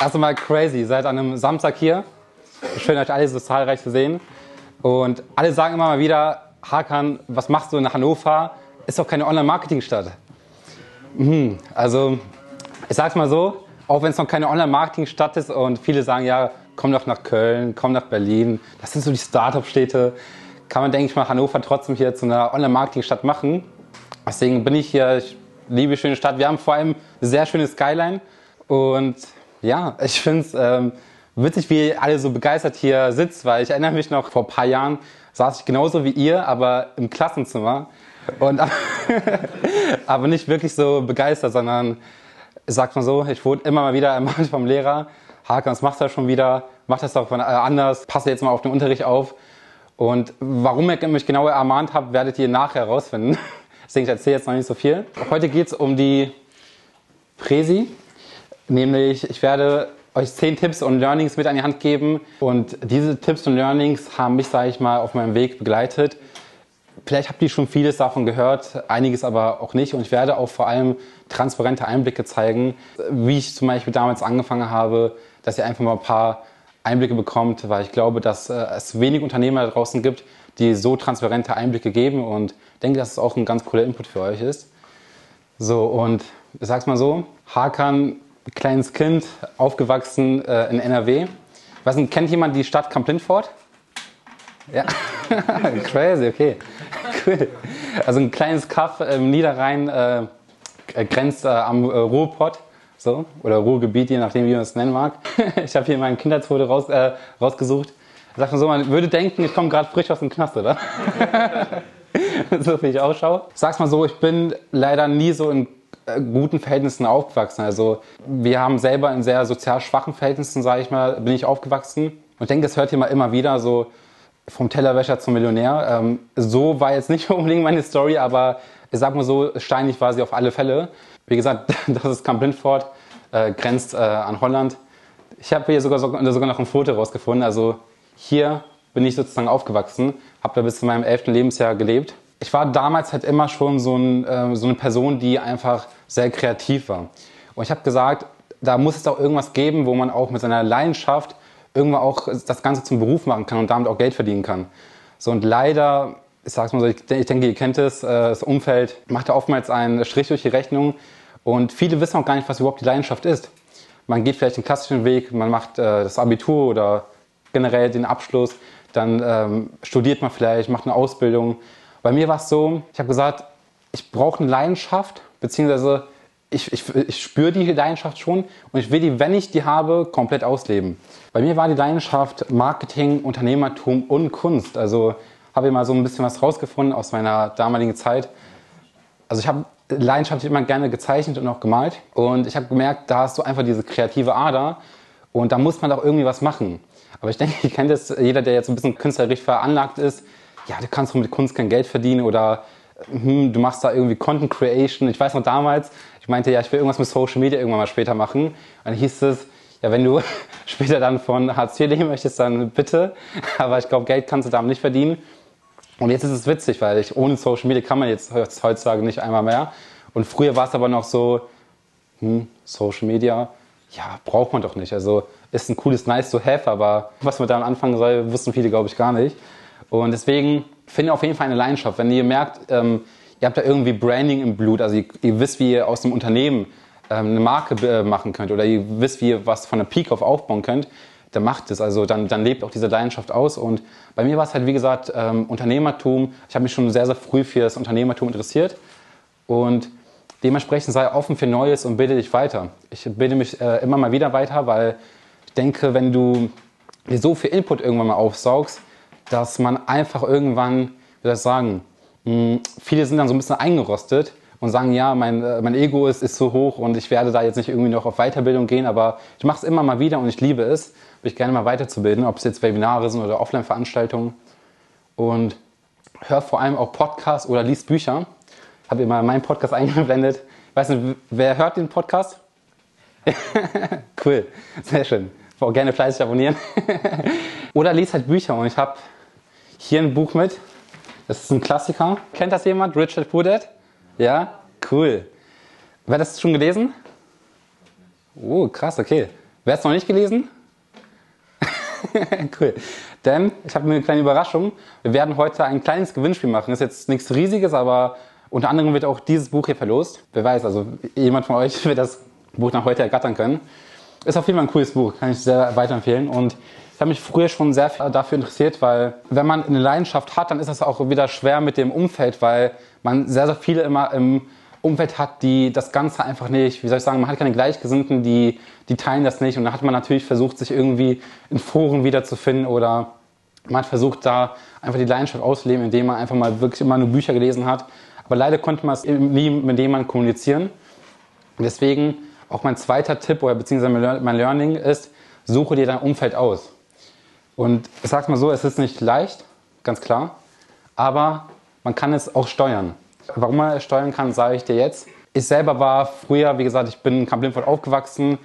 erst einmal crazy. Ihr seid an einem Samstag hier. Schön, euch alle so zahlreich zu sehen. Und alle sagen immer mal wieder, Hakan, was machst du in Hannover? Ist doch keine Online-Marketing-Stadt. Mhm. Also, ich sag's mal so, auch wenn es noch keine Online-Marketing-Stadt ist und viele sagen, ja, komm doch nach Köln, komm nach Berlin, das sind so die Start-up-Städte, kann man, denke ich mal, Hannover trotzdem hier zu einer Online-Marketing-Stadt machen. Deswegen bin ich hier, ich liebe schöne Stadt. Wir haben vor allem sehr schöne Skyline und ja, ich finde es ähm, witzig, wie ihr alle so begeistert hier sitzt, weil ich erinnere mich noch, vor ein paar Jahren saß ich genauso wie ihr, aber im Klassenzimmer und aber nicht wirklich so begeistert, sondern ich sag's mal so, ich wurde immer mal wieder ermahnt vom Lehrer, Hakan, was macht er schon wieder? Mach das doch anders, passe jetzt mal auf den Unterricht auf. Und warum ich mich genauer ermahnt habe, werdet ihr nachher herausfinden. Deswegen ich erzähle jetzt noch nicht so viel. Heute geht es um die Präsi, nämlich ich werde euch zehn Tipps und Learnings mit an die Hand geben. Und diese Tipps und Learnings haben mich, sage ich mal, auf meinem Weg begleitet. Vielleicht habt ihr schon vieles davon gehört, einiges aber auch nicht. Und ich werde auch vor allem transparente Einblicke zeigen, wie ich zum Beispiel damals angefangen habe, dass ihr einfach mal ein paar Einblicke bekommt, weil ich glaube, dass äh, es wenig Unternehmer da draußen gibt, die so transparente Einblicke geben und denke, dass es auch ein ganz cooler Input für euch ist. So, und ich sag's mal so, Hakan, kleines Kind, aufgewachsen äh, in NRW. Was kennt jemand die Stadt Kamp-Lindfort? Ja, crazy, okay, cool. Also ein kleines Kaff im Niederrhein, äh, grenzt äh, am äh, Ruhrpott so, oder Ruhrgebiet, je nachdem, wie man es nennen mag. ich habe hier mein Kindheitsfoto raus, äh, rausgesucht. Sagt man so, man würde denken, ich komme gerade frisch aus dem Knast, oder? so wie ich ausschaue. Sag's mal so, ich bin leider nie so in guten Verhältnissen aufgewachsen. Also wir haben selber in sehr sozial schwachen Verhältnissen, sage ich mal, bin ich aufgewachsen. Und ich denke, das hört ihr mal immer wieder so vom Tellerwäscher zum Millionär. Ähm, so war jetzt nicht unbedingt meine Story, aber ich sag mal so, steinig war sie auf alle Fälle. Wie gesagt, das ist Camp Lindford, äh, grenzt äh, an Holland. Ich habe hier sogar, sogar noch ein Foto rausgefunden. Also hier bin ich sozusagen aufgewachsen, habe da bis zu meinem elften Lebensjahr gelebt. Ich war damals halt immer schon so, ein, äh, so eine Person, die einfach sehr kreativ war. Und ich habe gesagt, da muss es doch irgendwas geben, wo man auch mit seiner Leidenschaft irgendwann auch das Ganze zum Beruf machen kann und damit auch Geld verdienen kann. So und leider ich sag's mal so, ich, denke, ihr kennt es, äh, das Umfeld macht da oftmals einen Strich durch die Rechnung und viele wissen auch gar nicht, was überhaupt die Leidenschaft ist. Man geht vielleicht den klassischen Weg, man macht äh, das Abitur oder generell den Abschluss, dann ähm, studiert man vielleicht, macht eine Ausbildung. Bei mir war es so, ich habe gesagt, ich brauche eine Leidenschaft, beziehungsweise ich, ich, ich spüre die Leidenschaft schon und ich will die, wenn ich die habe, komplett ausleben. Bei mir war die Leidenschaft Marketing, Unternehmertum und Kunst. Also habe ich mal so ein bisschen was rausgefunden aus meiner damaligen Zeit. Also ich habe leidenschaftlich immer gerne gezeichnet und auch gemalt. Und ich habe gemerkt, da hast du einfach diese kreative Ader und da muss man doch irgendwie was machen. Aber ich denke, ihr kennt das, jeder, der jetzt ein bisschen künstlerisch veranlagt ist, ja, du kannst doch mit Kunst kein Geld verdienen oder hm, du machst da irgendwie Content Creation. Ich weiß noch damals, ich meinte, ja, ich will irgendwas mit Social Media irgendwann mal später machen. Und dann hieß es, ja, wenn du später dann von Hartz IV leben möchtest, dann bitte. Aber ich glaube, Geld kannst du damit nicht verdienen. Und jetzt ist es witzig, weil ich, ohne Social Media kann man jetzt heutzutage nicht einmal mehr. Und früher war es aber noch so, hm, Social Media, ja, braucht man doch nicht. Also ist ein cooles Nice to have, aber was man damit anfangen soll, wussten viele, glaube ich, gar nicht. Und deswegen finde ich auf jeden Fall eine Leidenschaft. Wenn ihr merkt, ähm, ihr habt da irgendwie Branding im Blut, also ihr, ihr wisst, wie ihr aus dem Unternehmen ähm, eine Marke äh, machen könnt oder ihr wisst, wie ihr was von der Peak auf aufbauen könnt, dann macht es. Also dann, dann lebt auch diese Leidenschaft aus. Und bei mir war es halt, wie gesagt, ähm, Unternehmertum. Ich habe mich schon sehr, sehr früh für das Unternehmertum interessiert. Und dementsprechend sei offen für Neues und bilde dich weiter. Ich bilde mich äh, immer mal wieder weiter, weil ich denke, wenn du dir so viel Input irgendwann mal aufsaugst, dass man einfach irgendwann, wie soll ich sagen, hm, viele sind dann so ein bisschen eingerostet und sagen, ja, mein, äh, mein Ego ist, ist so hoch und ich werde da jetzt nicht irgendwie noch auf Weiterbildung gehen, aber ich mache es immer mal wieder und ich liebe es mich gerne mal weiterzubilden, ob es jetzt Webinare sind oder Offline-Veranstaltungen. Und hör vor allem auch Podcasts oder liest Bücher. Habe immer meinen Podcast eingeblendet. Ich weiß nicht, wer hört den Podcast? cool, sehr schön. Auch gerne fleißig abonnieren. oder liest halt Bücher. Und ich habe hier ein Buch mit. Das ist ein Klassiker. Kennt das jemand? Richard Pudet? Ja? Cool. Wer das schon gelesen? Oh, krass, okay. Wer hat es noch nicht gelesen? cool. Denn ich habe eine kleine Überraschung. Wir werden heute ein kleines Gewinnspiel machen. Ist jetzt nichts Riesiges, aber unter anderem wird auch dieses Buch hier verlost. Wer weiß, also jemand von euch wird das Buch nach heute ergattern können. Ist auf jeden Fall ein cooles Buch, kann ich sehr weiterempfehlen. Und ich habe mich früher schon sehr dafür interessiert, weil wenn man eine Leidenschaft hat, dann ist das auch wieder schwer mit dem Umfeld, weil man sehr, sehr viele immer im Umfeld hat, die das Ganze einfach nicht, wie soll ich sagen, man hat keine Gleichgesinnten, die, die teilen das nicht. Und da hat man natürlich versucht, sich irgendwie in Foren wiederzufinden oder man hat versucht, da einfach die Leidenschaft auszuleben, indem man einfach mal wirklich immer nur Bücher gelesen hat. Aber leider konnte man es nie mit jemandem kommunizieren. Und deswegen auch mein zweiter Tipp oder beziehungsweise mein Learning ist, suche dir dein Umfeld aus. Und ich sag's mal so, es ist nicht leicht, ganz klar, aber man kann es auch steuern. Warum man es steuern kann, sage ich dir jetzt. Ich selber war früher, wie gesagt, ich bin in Kamp aufgewachsen.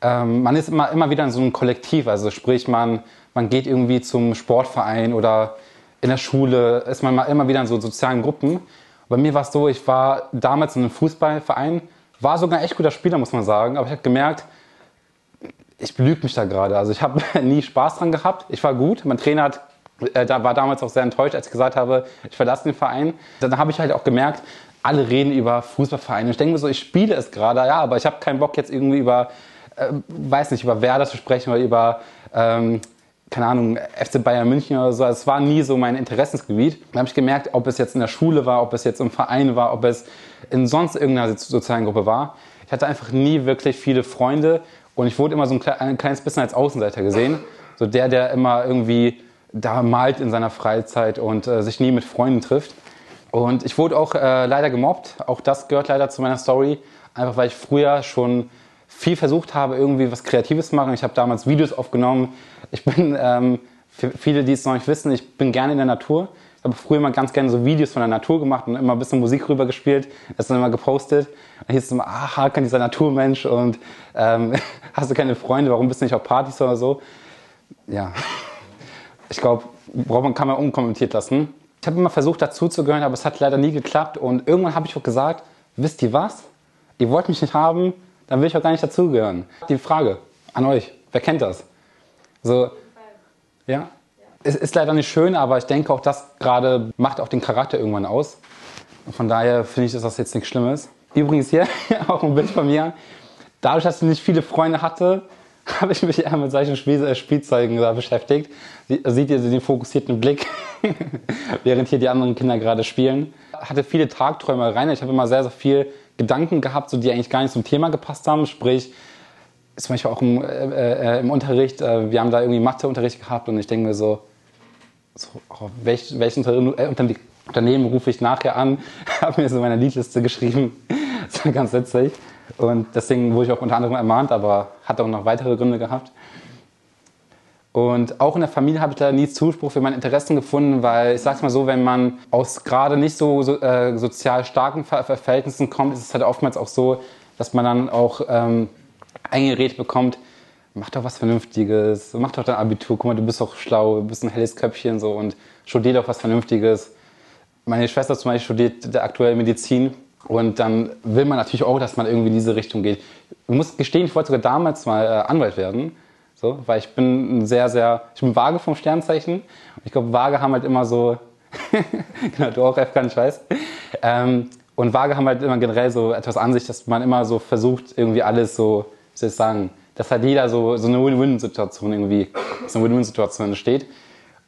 Ähm, man ist immer, immer wieder in so einem Kollektiv, also sprich, man, man geht irgendwie zum Sportverein oder in der Schule ist man immer wieder in so sozialen Gruppen. Bei mir war es so, ich war damals in einem Fußballverein, war sogar ein echt guter Spieler, muss man sagen, aber ich habe gemerkt, ich belüge mich da gerade. Also ich habe nie Spaß dran gehabt. Ich war gut. Mein Trainer hat äh, da war damals auch sehr enttäuscht, als ich gesagt habe, ich verlasse den Verein. Dann habe ich halt auch gemerkt, alle reden über Fußballvereine. Ich denke mir so, ich spiele es gerade, ja, aber ich habe keinen Bock jetzt irgendwie über, äh, weiß nicht, über Werder zu sprechen oder über, ähm, keine Ahnung, FC Bayern München oder so. Es war nie so mein Interessensgebiet. Dann habe ich gemerkt, ob es jetzt in der Schule war, ob es jetzt im Verein war, ob es in sonst irgendeiner sozialen Gruppe war. Ich hatte einfach nie wirklich viele Freunde und ich wurde immer so ein kleines bisschen als Außenseiter gesehen. So der, der immer irgendwie da malt in seiner Freizeit und äh, sich nie mit Freunden trifft. Und ich wurde auch äh, leider gemobbt. Auch das gehört leider zu meiner Story. Einfach weil ich früher schon viel versucht habe, irgendwie was Kreatives zu machen. Ich habe damals Videos aufgenommen. Ich bin, ähm, für viele, die es noch nicht wissen, ich bin gerne in der Natur. Ich habe früher immer ganz gerne so Videos von der Natur gemacht und immer ein bisschen Musik rüber gespielt. Das dann immer gepostet. Da hieß es immer, ah, Hakan, dieser Naturmensch und ähm, hast du keine Freunde, warum bist du nicht auf Partys oder so? Ja, ich glaube, kann man unkommentiert lassen. Ich habe immer versucht, dazuzugehören, aber es hat leider nie geklappt. Und irgendwann habe ich auch gesagt, wisst ihr was? Ihr wollt mich nicht haben, dann will ich auch gar nicht dazugehören. Die Frage an euch, wer kennt das? So, ja? Es ist leider nicht schön, aber ich denke auch, das gerade macht auch den Charakter irgendwann aus. Und von daher finde ich, dass das jetzt nichts Schlimmes. Übrigens hier auch ein Bild von mir. Dadurch, dass ich nicht viele Freunde hatte, habe ich mich eher mit solchen äh, Spielzeugen beschäftigt. Seht ihr den fokussierten Blick, während hier die anderen Kinder gerade spielen. Hatte viele Tagträumereien. Ich habe immer sehr, sehr viel Gedanken gehabt, so die eigentlich gar nicht zum Thema gepasst haben. Sprich, zum Beispiel auch im, äh, äh, im Unterricht, äh, wir haben da irgendwie Matheunterricht gehabt und ich denke mir so, so oh, welch, welches äh, Unternehmen rufe ich nachher an? habe mir so meine Liedliste geschrieben. Das war ganz witzig. Und deswegen wurde ich auch unter anderem ermahnt, aber hat auch noch weitere Gründe gehabt. Und auch in der Familie habe ich da nie Zuspruch für meine Interessen gefunden, weil ich sag's mal so, wenn man aus gerade nicht so, so äh, sozial starken Ver Verhältnissen kommt, ist es halt oftmals auch so, dass man dann auch ähm, eingeredet bekommt, mach doch was Vernünftiges, mach doch dein Abitur, guck mal, du bist doch schlau, du bist ein helles Köpfchen so und studier doch was Vernünftiges. Meine Schwester zum Beispiel studiert aktuell Medizin und dann will man natürlich auch, dass man irgendwie in diese Richtung geht. Ich muss gestehen, ich wollte sogar damals mal äh, Anwalt werden. So, weil ich bin ein sehr, sehr, ich bin vage vom Sternzeichen. Und ich glaube, vage haben halt immer so, genau, du auch, Efkan, ich weiß. Ähm, und vage haben halt immer generell so etwas an sich, dass man immer so versucht, irgendwie alles so, wie dass halt jeder so, so eine Win-Win-Situation irgendwie, so eine Win-Win-Situation entsteht.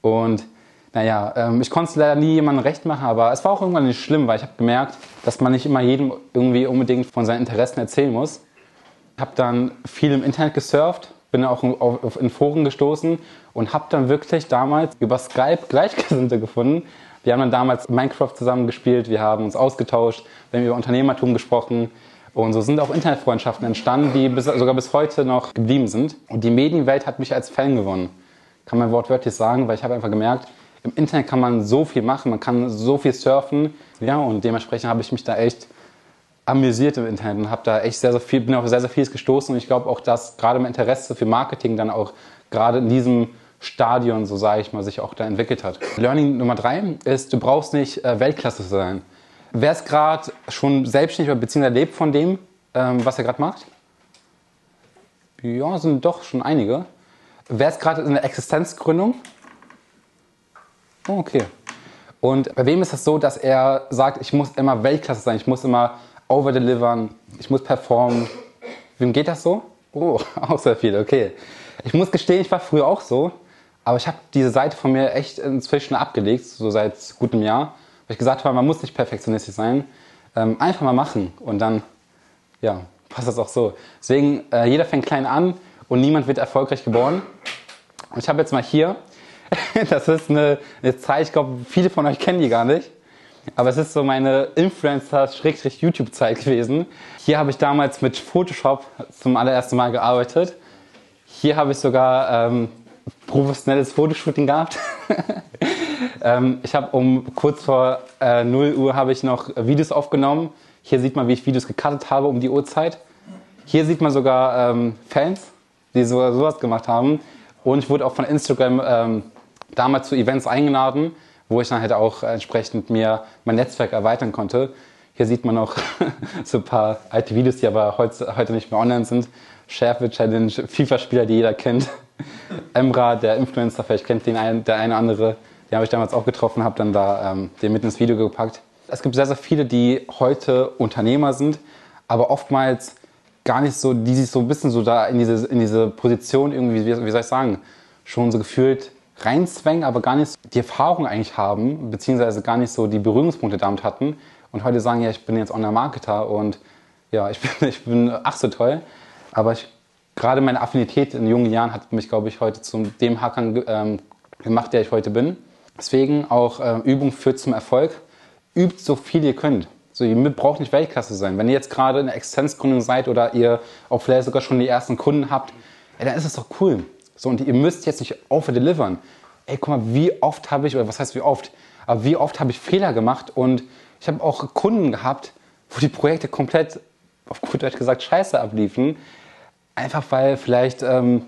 Und naja, ähm, ich konnte es leider nie jemandem recht machen, aber es war auch irgendwann nicht schlimm, weil ich habe gemerkt, dass man nicht immer jedem irgendwie unbedingt von seinen Interessen erzählen muss. Ich habe dann viel im Internet gesurft, bin auch in Foren gestoßen und habe dann wirklich damals über Skype Gleichgesinnte gefunden. Wir haben dann damals Minecraft zusammen gespielt, wir haben uns ausgetauscht, wir haben über Unternehmertum gesprochen und so sind auch Internetfreundschaften entstanden, die bis, sogar bis heute noch geblieben sind. Und die Medienwelt hat mich als Fan gewonnen, kann man wortwörtlich sagen, weil ich habe einfach gemerkt, im Internet kann man so viel machen, man kann so viel surfen. Ja, und dementsprechend habe ich mich da echt amüsiert im Internet und habe da echt sehr, sehr viel, bin auf sehr, sehr vieles gestoßen. Und ich glaube auch, dass gerade mein Interesse für Marketing dann auch gerade in diesem Stadion, so sage ich mal, sich auch da entwickelt hat. Learning Nummer drei ist, du brauchst nicht äh, Weltklasse zu sein. Wer ist gerade schon selbstständig oder beziehungsweise lebt von dem, ähm, was er gerade macht? Ja, sind doch schon einige. Wer ist gerade in der Existenzgründung? Oh, okay. Und bei wem ist das so, dass er sagt, ich muss immer Weltklasse sein, ich muss immer overdelivern, ich muss performen? Wem geht das so? Oh, auch sehr viel, okay. Ich muss gestehen, ich war früher auch so, aber ich habe diese Seite von mir echt inzwischen abgelegt, so seit gutem Jahr, ich gesagt habe, man muss nicht perfektionistisch sein, ähm, einfach mal machen und dann, ja, passt das auch so. Deswegen, äh, jeder fängt klein an und niemand wird erfolgreich geboren. Und ich habe jetzt mal hier, das ist eine, eine Zeit, ich glaube, viele von euch kennen die gar nicht. Aber es ist so meine Influencer-YouTube-Zeit gewesen. Hier habe ich damals mit Photoshop zum allerersten Mal gearbeitet. Hier habe ich sogar ähm, professionelles Fotoshooting gehabt. ähm, ich habe um kurz vor äh, 0 Uhr habe ich noch Videos aufgenommen. Hier sieht man, wie ich Videos gecuttet habe um die Uhrzeit. Hier sieht man sogar ähm, Fans, die so, sowas gemacht haben. Und ich wurde auch von Instagram ähm, damals zu Events eingeladen, wo ich dann halt auch entsprechend mir mein Netzwerk erweitern konnte. Hier sieht man noch so ein paar alte Videos, die aber heute, heute nicht mehr online sind. Schärfe Challenge, FIFA-Spieler, die jeder kennt. Emra, der Influencer, vielleicht kennt den ein, der eine andere. Den habe ich damals auch getroffen, habe dann da ähm, den mit ins Video gepackt. Es gibt sehr, sehr viele, die heute Unternehmer sind, aber oftmals gar nicht so, die sich so ein bisschen so da in diese, in diese Position irgendwie, wie, wie soll ich sagen, schon so gefühlt reinzwängen, aber gar nicht die Erfahrung eigentlich haben, beziehungsweise gar nicht so die Berührungspunkte damit hatten und heute sagen, ja, ich bin jetzt Online-Marketer und ja, ich bin, ich bin ach so toll, aber ich, gerade meine Affinität in jungen Jahren hat mich, glaube ich, heute zu dem Hackern ähm, gemacht, der ich heute bin. Deswegen auch äh, Übung führt zum Erfolg. Übt so viel ihr könnt. So, ihr braucht nicht Weltklasse sein. Wenn ihr jetzt gerade in der Existenzgründung seid oder ihr auch vielleicht sogar schon die ersten Kunden habt, ey, dann ist es doch cool. So, und ihr müsst jetzt nicht overdelivern. Ey, guck mal, wie oft habe ich, oder was heißt wie oft, aber wie oft habe ich Fehler gemacht und ich habe auch Kunden gehabt, wo die Projekte komplett, auf gut Deutsch gesagt, scheiße abliefen. Einfach weil vielleicht ähm,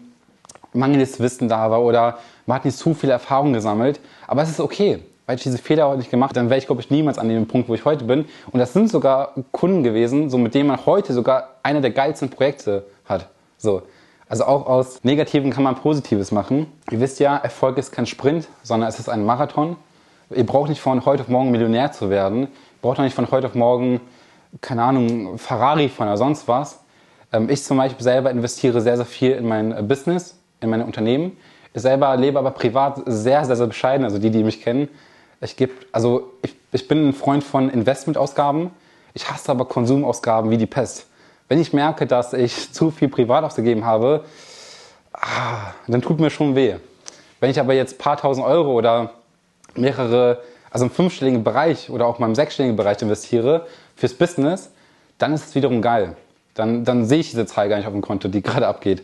mangelndes Wissen da war oder man hat nicht zu viel Erfahrung gesammelt. Aber es ist okay, weil ich diese Fehler heute nicht gemacht dann wäre ich, glaube ich, niemals an dem Punkt, wo ich heute bin. Und das sind sogar Kunden gewesen, so mit denen man heute sogar einer der geilsten Projekte hat. So. Also auch aus Negativen kann man Positives machen. Ihr wisst ja, Erfolg ist kein Sprint, sondern es ist ein Marathon. Ihr braucht nicht von heute auf morgen Millionär zu werden. Ihr braucht auch nicht von heute auf morgen, keine Ahnung, Ferrari von oder sonst was. Ähm, ich zum Beispiel selber investiere sehr, sehr viel in mein Business, in meine Unternehmen. Ich selber lebe aber privat sehr, sehr, sehr bescheiden. Also die, die mich kennen, ich gebe, also ich, ich bin ein Freund von Investmentausgaben. Ich hasse aber Konsumausgaben wie die Pest. Wenn ich merke, dass ich zu viel privat ausgegeben habe, ah, dann tut mir schon weh. Wenn ich aber jetzt ein paar tausend Euro oder mehrere, also im fünfstelligen Bereich oder auch mal im sechsstelligen Bereich investiere fürs Business, dann ist es wiederum geil. Dann, dann sehe ich diese Zahl gar nicht auf dem Konto, die gerade abgeht.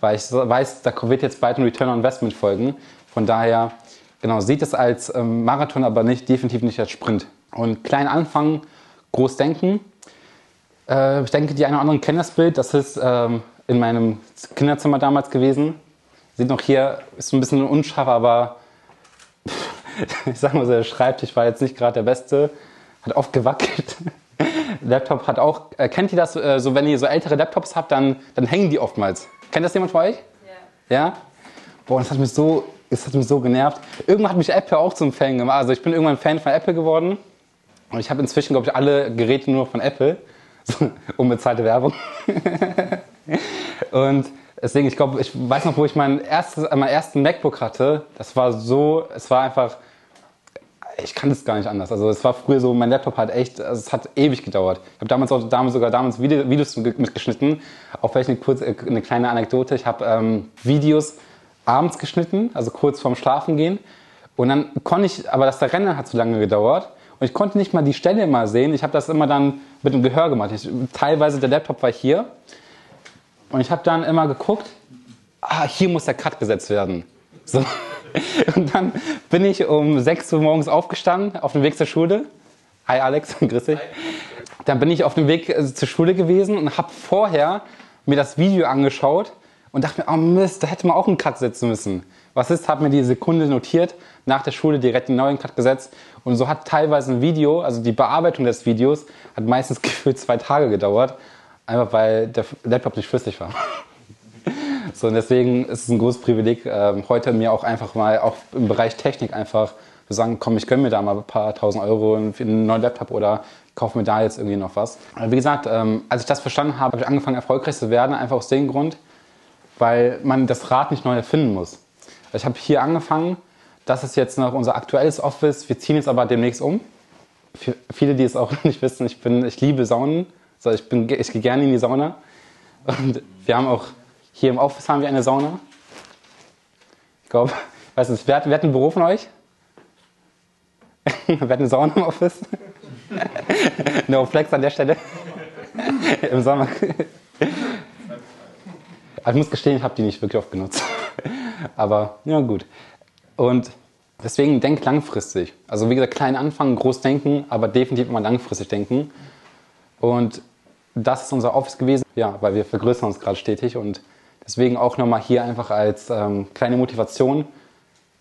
Weil ich weiß, da wird jetzt bald ein Return on Investment folgen. Von daher, genau, sieht es als ähm, Marathon, aber nicht, definitiv nicht als Sprint. Und klein anfangen, groß denken. Äh, ich denke, die einen oder anderen kennen das Bild. Das ist ähm, in meinem Kinderzimmer damals gewesen. Sieht noch hier, ist ein bisschen unscharf, aber ich sag mal so, der Schreibtisch war jetzt nicht gerade der beste. Hat oft gewackelt. Laptop hat auch, äh, kennt ihr das, äh, so wenn ihr so ältere Laptops habt, dann, dann hängen die oftmals. Kennt das jemand von euch? Ja. Ja? Boah, das hat mich so, das hat mich so genervt. Irgendwann hat mich Apple auch zum Fan gemacht. Also ich bin irgendwann Fan von Apple geworden. Und ich habe inzwischen, glaube ich, alle Geräte nur von Apple. So, unbezahlte Werbung. und deswegen, ich glaube, ich weiß noch, wo ich mein erstes, meinen ersten MacBook hatte. Das war so, es war einfach ich kann das gar nicht anders. Also es war früher so, mein Laptop hat echt, also es hat ewig gedauert. Ich habe damals damals sogar damals Videos mitgeschnitten. Auch vielleicht eine, kurze, eine kleine Anekdote. Ich habe ähm, Videos abends geschnitten, also kurz vorm Schlafen gehen. Und dann konnte ich, aber das Rennen hat zu lange gedauert. Und ich konnte nicht mal die Stelle mal sehen. Ich habe das immer dann mit dem Gehör gemacht. Ich, teilweise der Laptop war hier. Und ich habe dann immer geguckt, ah, hier muss der Cut gesetzt werden. So. Und dann bin ich um 6 Uhr morgens aufgestanden, auf dem Weg zur Schule. Hi Alex, grüß dich. Dann bin ich auf dem Weg äh, zur Schule gewesen und habe vorher mir das Video angeschaut und dachte mir, oh Mist, da hätte man auch einen Cut setzen müssen. Was ist, habe mir die Sekunde notiert, nach der Schule direkt einen neuen Cut gesetzt und so hat teilweise ein Video, also die Bearbeitung des Videos, hat meistens gefühlt zwei Tage gedauert, einfach weil der Laptop nicht flüssig war. So, und deswegen ist es ein großes Privileg, ähm, heute mir auch einfach mal auch im Bereich Technik einfach zu sagen, komm, ich gönne mir da mal ein paar tausend Euro für einen neuen Laptop oder kaufe mir da jetzt irgendwie noch was. Wie gesagt, ähm, als ich das verstanden habe, habe ich angefangen, erfolgreich zu werden, einfach aus dem Grund, weil man das Rad nicht neu erfinden muss. Ich habe hier angefangen, das ist jetzt noch unser aktuelles Office, wir ziehen jetzt aber demnächst um. Für viele, die es auch nicht wissen, ich, bin, ich liebe Saunen, also ich, bin, ich gehe gerne in die Sauna. Und wir haben auch, hier im Office haben wir eine Sauna. Ich glaube, weiß nicht, wer hat, wer hat ein Büro von euch? wer hat eine Sauna im Office? no flex an der Stelle. Im Sommer. Aber ich muss gestehen, ich habe die nicht wirklich oft genutzt. Aber ja, gut. Und deswegen denk langfristig. Also wie gesagt, klein anfangen, groß denken, aber definitiv immer langfristig denken. Und das ist unser Office gewesen, ja, weil wir vergrößern uns gerade stetig und deswegen auch nochmal hier einfach als ähm, kleine Motivation.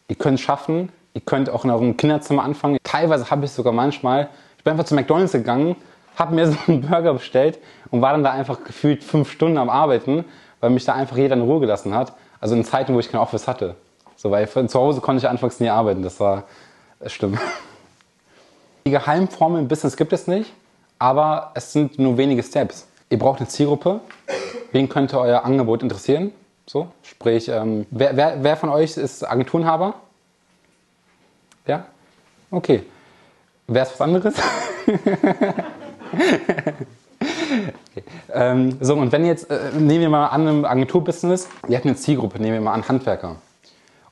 Ihr könnt es schaffen, ihr könnt auch in eurem Kinderzimmer anfangen. Teilweise habe ich sogar manchmal, ich bin einfach zu McDonalds gegangen, habe mir so einen Burger bestellt und war dann da einfach gefühlt fünf Stunden am Arbeiten, weil mich da einfach jeder in Ruhe gelassen hat. Also in Zeiten, wo ich kein Office hatte. So, weil zu Hause konnte ich anfangs nie arbeiten, das war das stimmt. Die Geheimformel im Business gibt es nicht aber es sind nur wenige Steps. Ihr braucht eine Zielgruppe. Wen könnte euer Angebot interessieren? So, sprich, ähm, wer, wer, wer von euch ist Agenturenhaber? Ja? Okay. Wer ist was anderes? okay. ähm, so, und wenn jetzt, äh, nehmen wir mal an, im Agenturbusiness, ihr habt eine Zielgruppe, nehmen wir mal an Handwerker.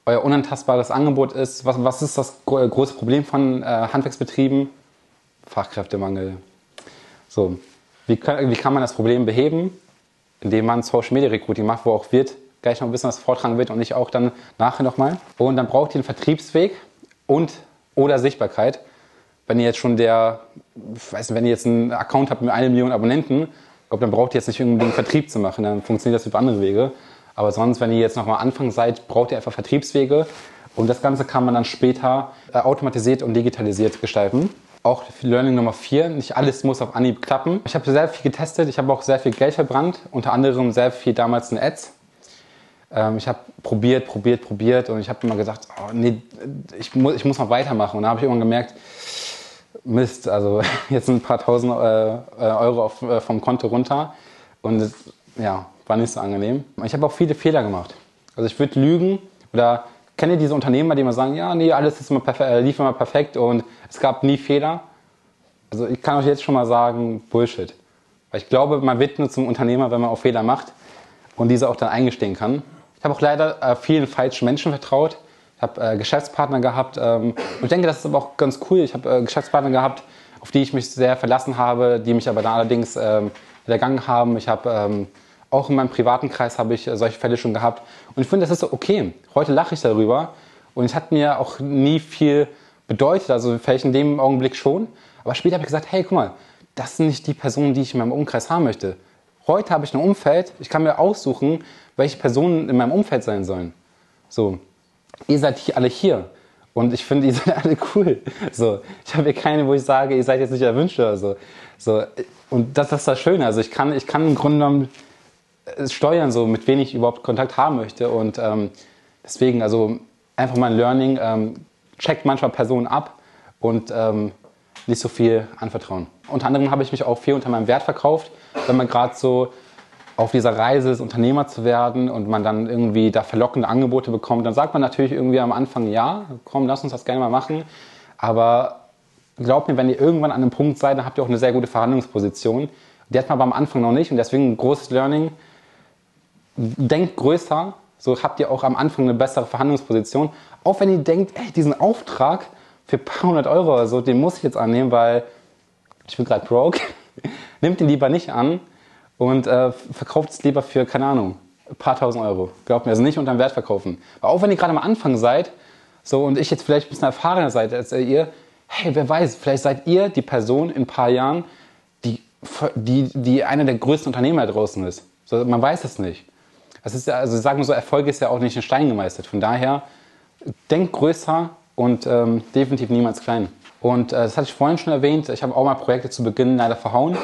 Euer unantastbares Angebot ist, was, was ist das große Problem von äh, Handwerksbetrieben? Fachkräftemangel, so, wie kann, wie kann man das Problem beheben? Indem man Social Media Recruiting macht, wo auch wird gleich noch ein bisschen was vortragen wird und ich auch dann nachher nochmal. Und dann braucht ihr einen Vertriebsweg und oder Sichtbarkeit. Wenn ihr jetzt schon der, weiß nicht, wenn ihr jetzt einen Account habt mit einer Million Abonnenten, glaube, dann braucht ihr jetzt nicht unbedingt einen Vertrieb zu machen, dann funktioniert das über andere Wege. Aber sonst, wenn ihr jetzt nochmal Anfang seid, braucht ihr einfach Vertriebswege. Und das Ganze kann man dann später äh, automatisiert und digitalisiert gestalten auch Learning Nummer 4, nicht alles muss auf Anhieb klappen. Ich habe sehr viel getestet, ich habe auch sehr viel Geld verbrannt, unter anderem sehr viel damals in Ads. Ähm, ich habe probiert, probiert, probiert und ich habe immer gesagt, oh, nee, ich muss, ich muss noch weitermachen. Und da habe ich irgendwann gemerkt, Mist, also jetzt sind ein paar tausend äh, äh, Euro auf, äh, vom Konto runter und das, ja, war nicht so angenehm. Ich habe auch viele Fehler gemacht. Also ich würde lügen oder Kennt ihr diese Unternehmer, die immer sagen, ja, nee, alles ist immer perfekt, äh, lief immer perfekt und es gab nie Fehler? Also ich kann euch jetzt schon mal sagen, Bullshit. Weil ich glaube, man wird nur zum Unternehmer, wenn man auch Fehler macht und diese auch dann eingestehen kann. Ich habe auch leider äh, vielen falschen Menschen vertraut. Ich habe äh, Geschäftspartner gehabt ähm, und ich denke, das ist aber auch ganz cool. Ich habe äh, Geschäftspartner gehabt, auf die ich mich sehr verlassen habe, die mich aber dann allerdings ähm, widergangen haben. Ich habe ähm, auch in meinem privaten Kreis habe ich äh, solche Fälle schon gehabt. Und ich finde, das ist okay. Heute lache ich darüber. Und es hat mir auch nie viel bedeutet. Also vielleicht in dem Augenblick schon. Aber später habe ich gesagt, hey, guck mal, das sind nicht die Personen, die ich in meinem Umkreis haben möchte. Heute habe ich ein Umfeld. Ich kann mir aussuchen, welche Personen in meinem Umfeld sein sollen. So, ihr seid hier alle hier. Und ich finde, ihr seid alle cool. So, ich habe hier keine, wo ich sage, ihr seid jetzt nicht erwünscht oder so. so und das, das ist das Schöne. Also ich kann, ich kann im Grunde genommen steuern, so mit wem ich überhaupt Kontakt haben möchte. Und ähm, deswegen, also einfach mal ein Learning, ähm, checkt manchmal Personen ab und ähm, nicht so viel anvertrauen. Unter anderem habe ich mich auch viel unter meinem Wert verkauft, wenn man gerade so auf dieser Reise ist, Unternehmer zu werden und man dann irgendwie da verlockende Angebote bekommt, dann sagt man natürlich irgendwie am Anfang, ja, komm, lass uns das gerne mal machen. Aber glaubt mir, wenn ihr irgendwann an einem Punkt seid, dann habt ihr auch eine sehr gute Verhandlungsposition. Die hat man aber am Anfang noch nicht und deswegen ein großes Learning, denkt größer, so habt ihr auch am Anfang eine bessere Verhandlungsposition. Auch wenn ihr denkt, ey, diesen Auftrag für ein paar hundert Euro oder so, den muss ich jetzt annehmen, weil ich bin gerade broke. Nehmt ihn lieber nicht an und äh, verkauft es lieber für, keine Ahnung, ein paar tausend Euro. Glaubt mir, also nicht unter dem Wert verkaufen. Aber auch wenn ihr gerade am Anfang seid, so und ich jetzt vielleicht ein bisschen erfahrener seid als ihr, hey, wer weiß, vielleicht seid ihr die Person in ein paar Jahren, die, die, die einer der größten Unternehmer draußen ist. So, man weiß es nicht. Das ist ja, also sagen wir so, Erfolg ist ja auch nicht in Stein gemeißelt. Von daher, denkt größer und ähm, definitiv niemals klein. Und äh, das hatte ich vorhin schon erwähnt, ich habe auch mal Projekte zu Beginn leider verhauen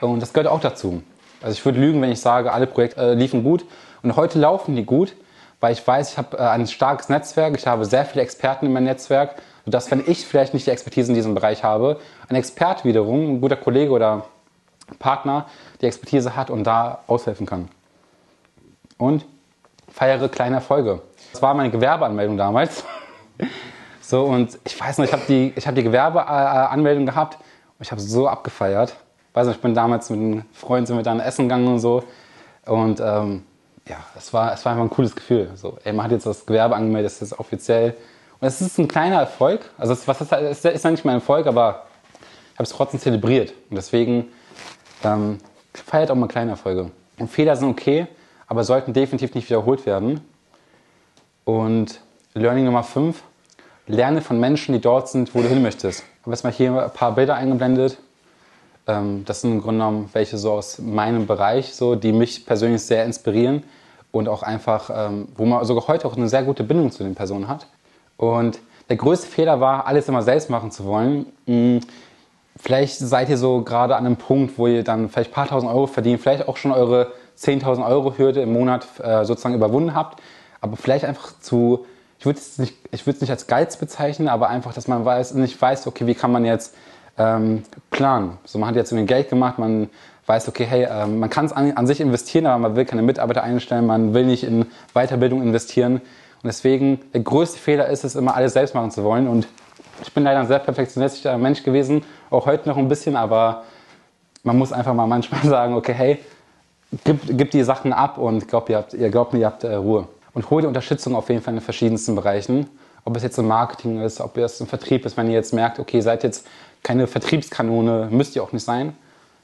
und das gehört auch dazu. Also ich würde lügen, wenn ich sage, alle Projekte äh, liefen gut Und heute laufen die gut, weil ich weiß, ich habe äh, ein starkes Netzwerk, ich habe sehr viele Experten in meinem Netzwerk, sodass, wenn ich vielleicht nicht die Expertise in diesem Bereich habe, ein Expert wiederum, ein guter Kollege oder Partner, die Expertise hat und da aushelfen kann. Und feiere kleine Erfolge. Das war meine Gewerbeanmeldung damals. so, und ich weiß noch, ich habe die, hab die Gewerbeanmeldung gehabt und ich habe so abgefeiert. Weiß nicht, ich bin damals mit einem Freund sind wir dann essen gegangen und so. Und ähm, ja, es war, es war einfach ein cooles Gefühl. So, ey, man hat jetzt das Gewerbe angemeldet, das ist offiziell. Und es ist ein kleiner Erfolg. Also, es, was ist, es ist ja nicht mein Erfolg, aber ich habe es trotzdem zelebriert. Und deswegen ähm, feiert auch mal kleine Erfolge. Und Fehler sind okay, aber sollten definitiv nicht wiederholt werden. Und Learning Nummer 5, lerne von Menschen, die dort sind, wo du hin möchtest. Ich habe jetzt mal hier ein paar Bilder eingeblendet. Ähm, das sind im Grunde genommen welche so aus meinem Bereich, so, die mich persönlich sehr inspirieren und auch einfach, ähm, wo man sogar heute auch eine sehr gute Bindung zu den Personen hat. Und der größte Fehler war, alles immer selbst machen zu wollen. Hm, vielleicht seid ihr so gerade an einem Punkt, wo ihr dann vielleicht ein paar tausend Euro verdient, vielleicht auch schon eure 10.000 Euro Hürde im Monat äh, sozusagen überwunden habt, aber vielleicht einfach zu, ich würde es nicht, nicht als Geiz bezeichnen, aber einfach, dass man weiß, nicht weiß, okay, wie kann man jetzt ähm, planen. So, man hat jetzt irgendwie Geld gemacht, man weiß, okay, hey, ähm, man kann es an, an, sich investieren, aber man will keine Mitarbeiter einstellen, man will nicht in Weiterbildung investieren. Und deswegen, der größte Fehler ist es, immer alles selbst machen zu wollen. Und ich bin leider ein sehr perfektionistischer Mensch gewesen, auch heute noch ein bisschen, aber man muss einfach mal manchmal sagen, okay, hey, gib, gib die Sachen ab und glaubt, ihr, habt, ihr glaubt mir, ihr habt äh, Ruhe. Und hol die Unterstützung auf jeden Fall in den verschiedensten Bereichen. Ob es jetzt im Marketing ist, ob es im Vertrieb ist, wenn ihr jetzt merkt, okay, seid jetzt keine Vertriebskanone, müsst ihr auch nicht sein.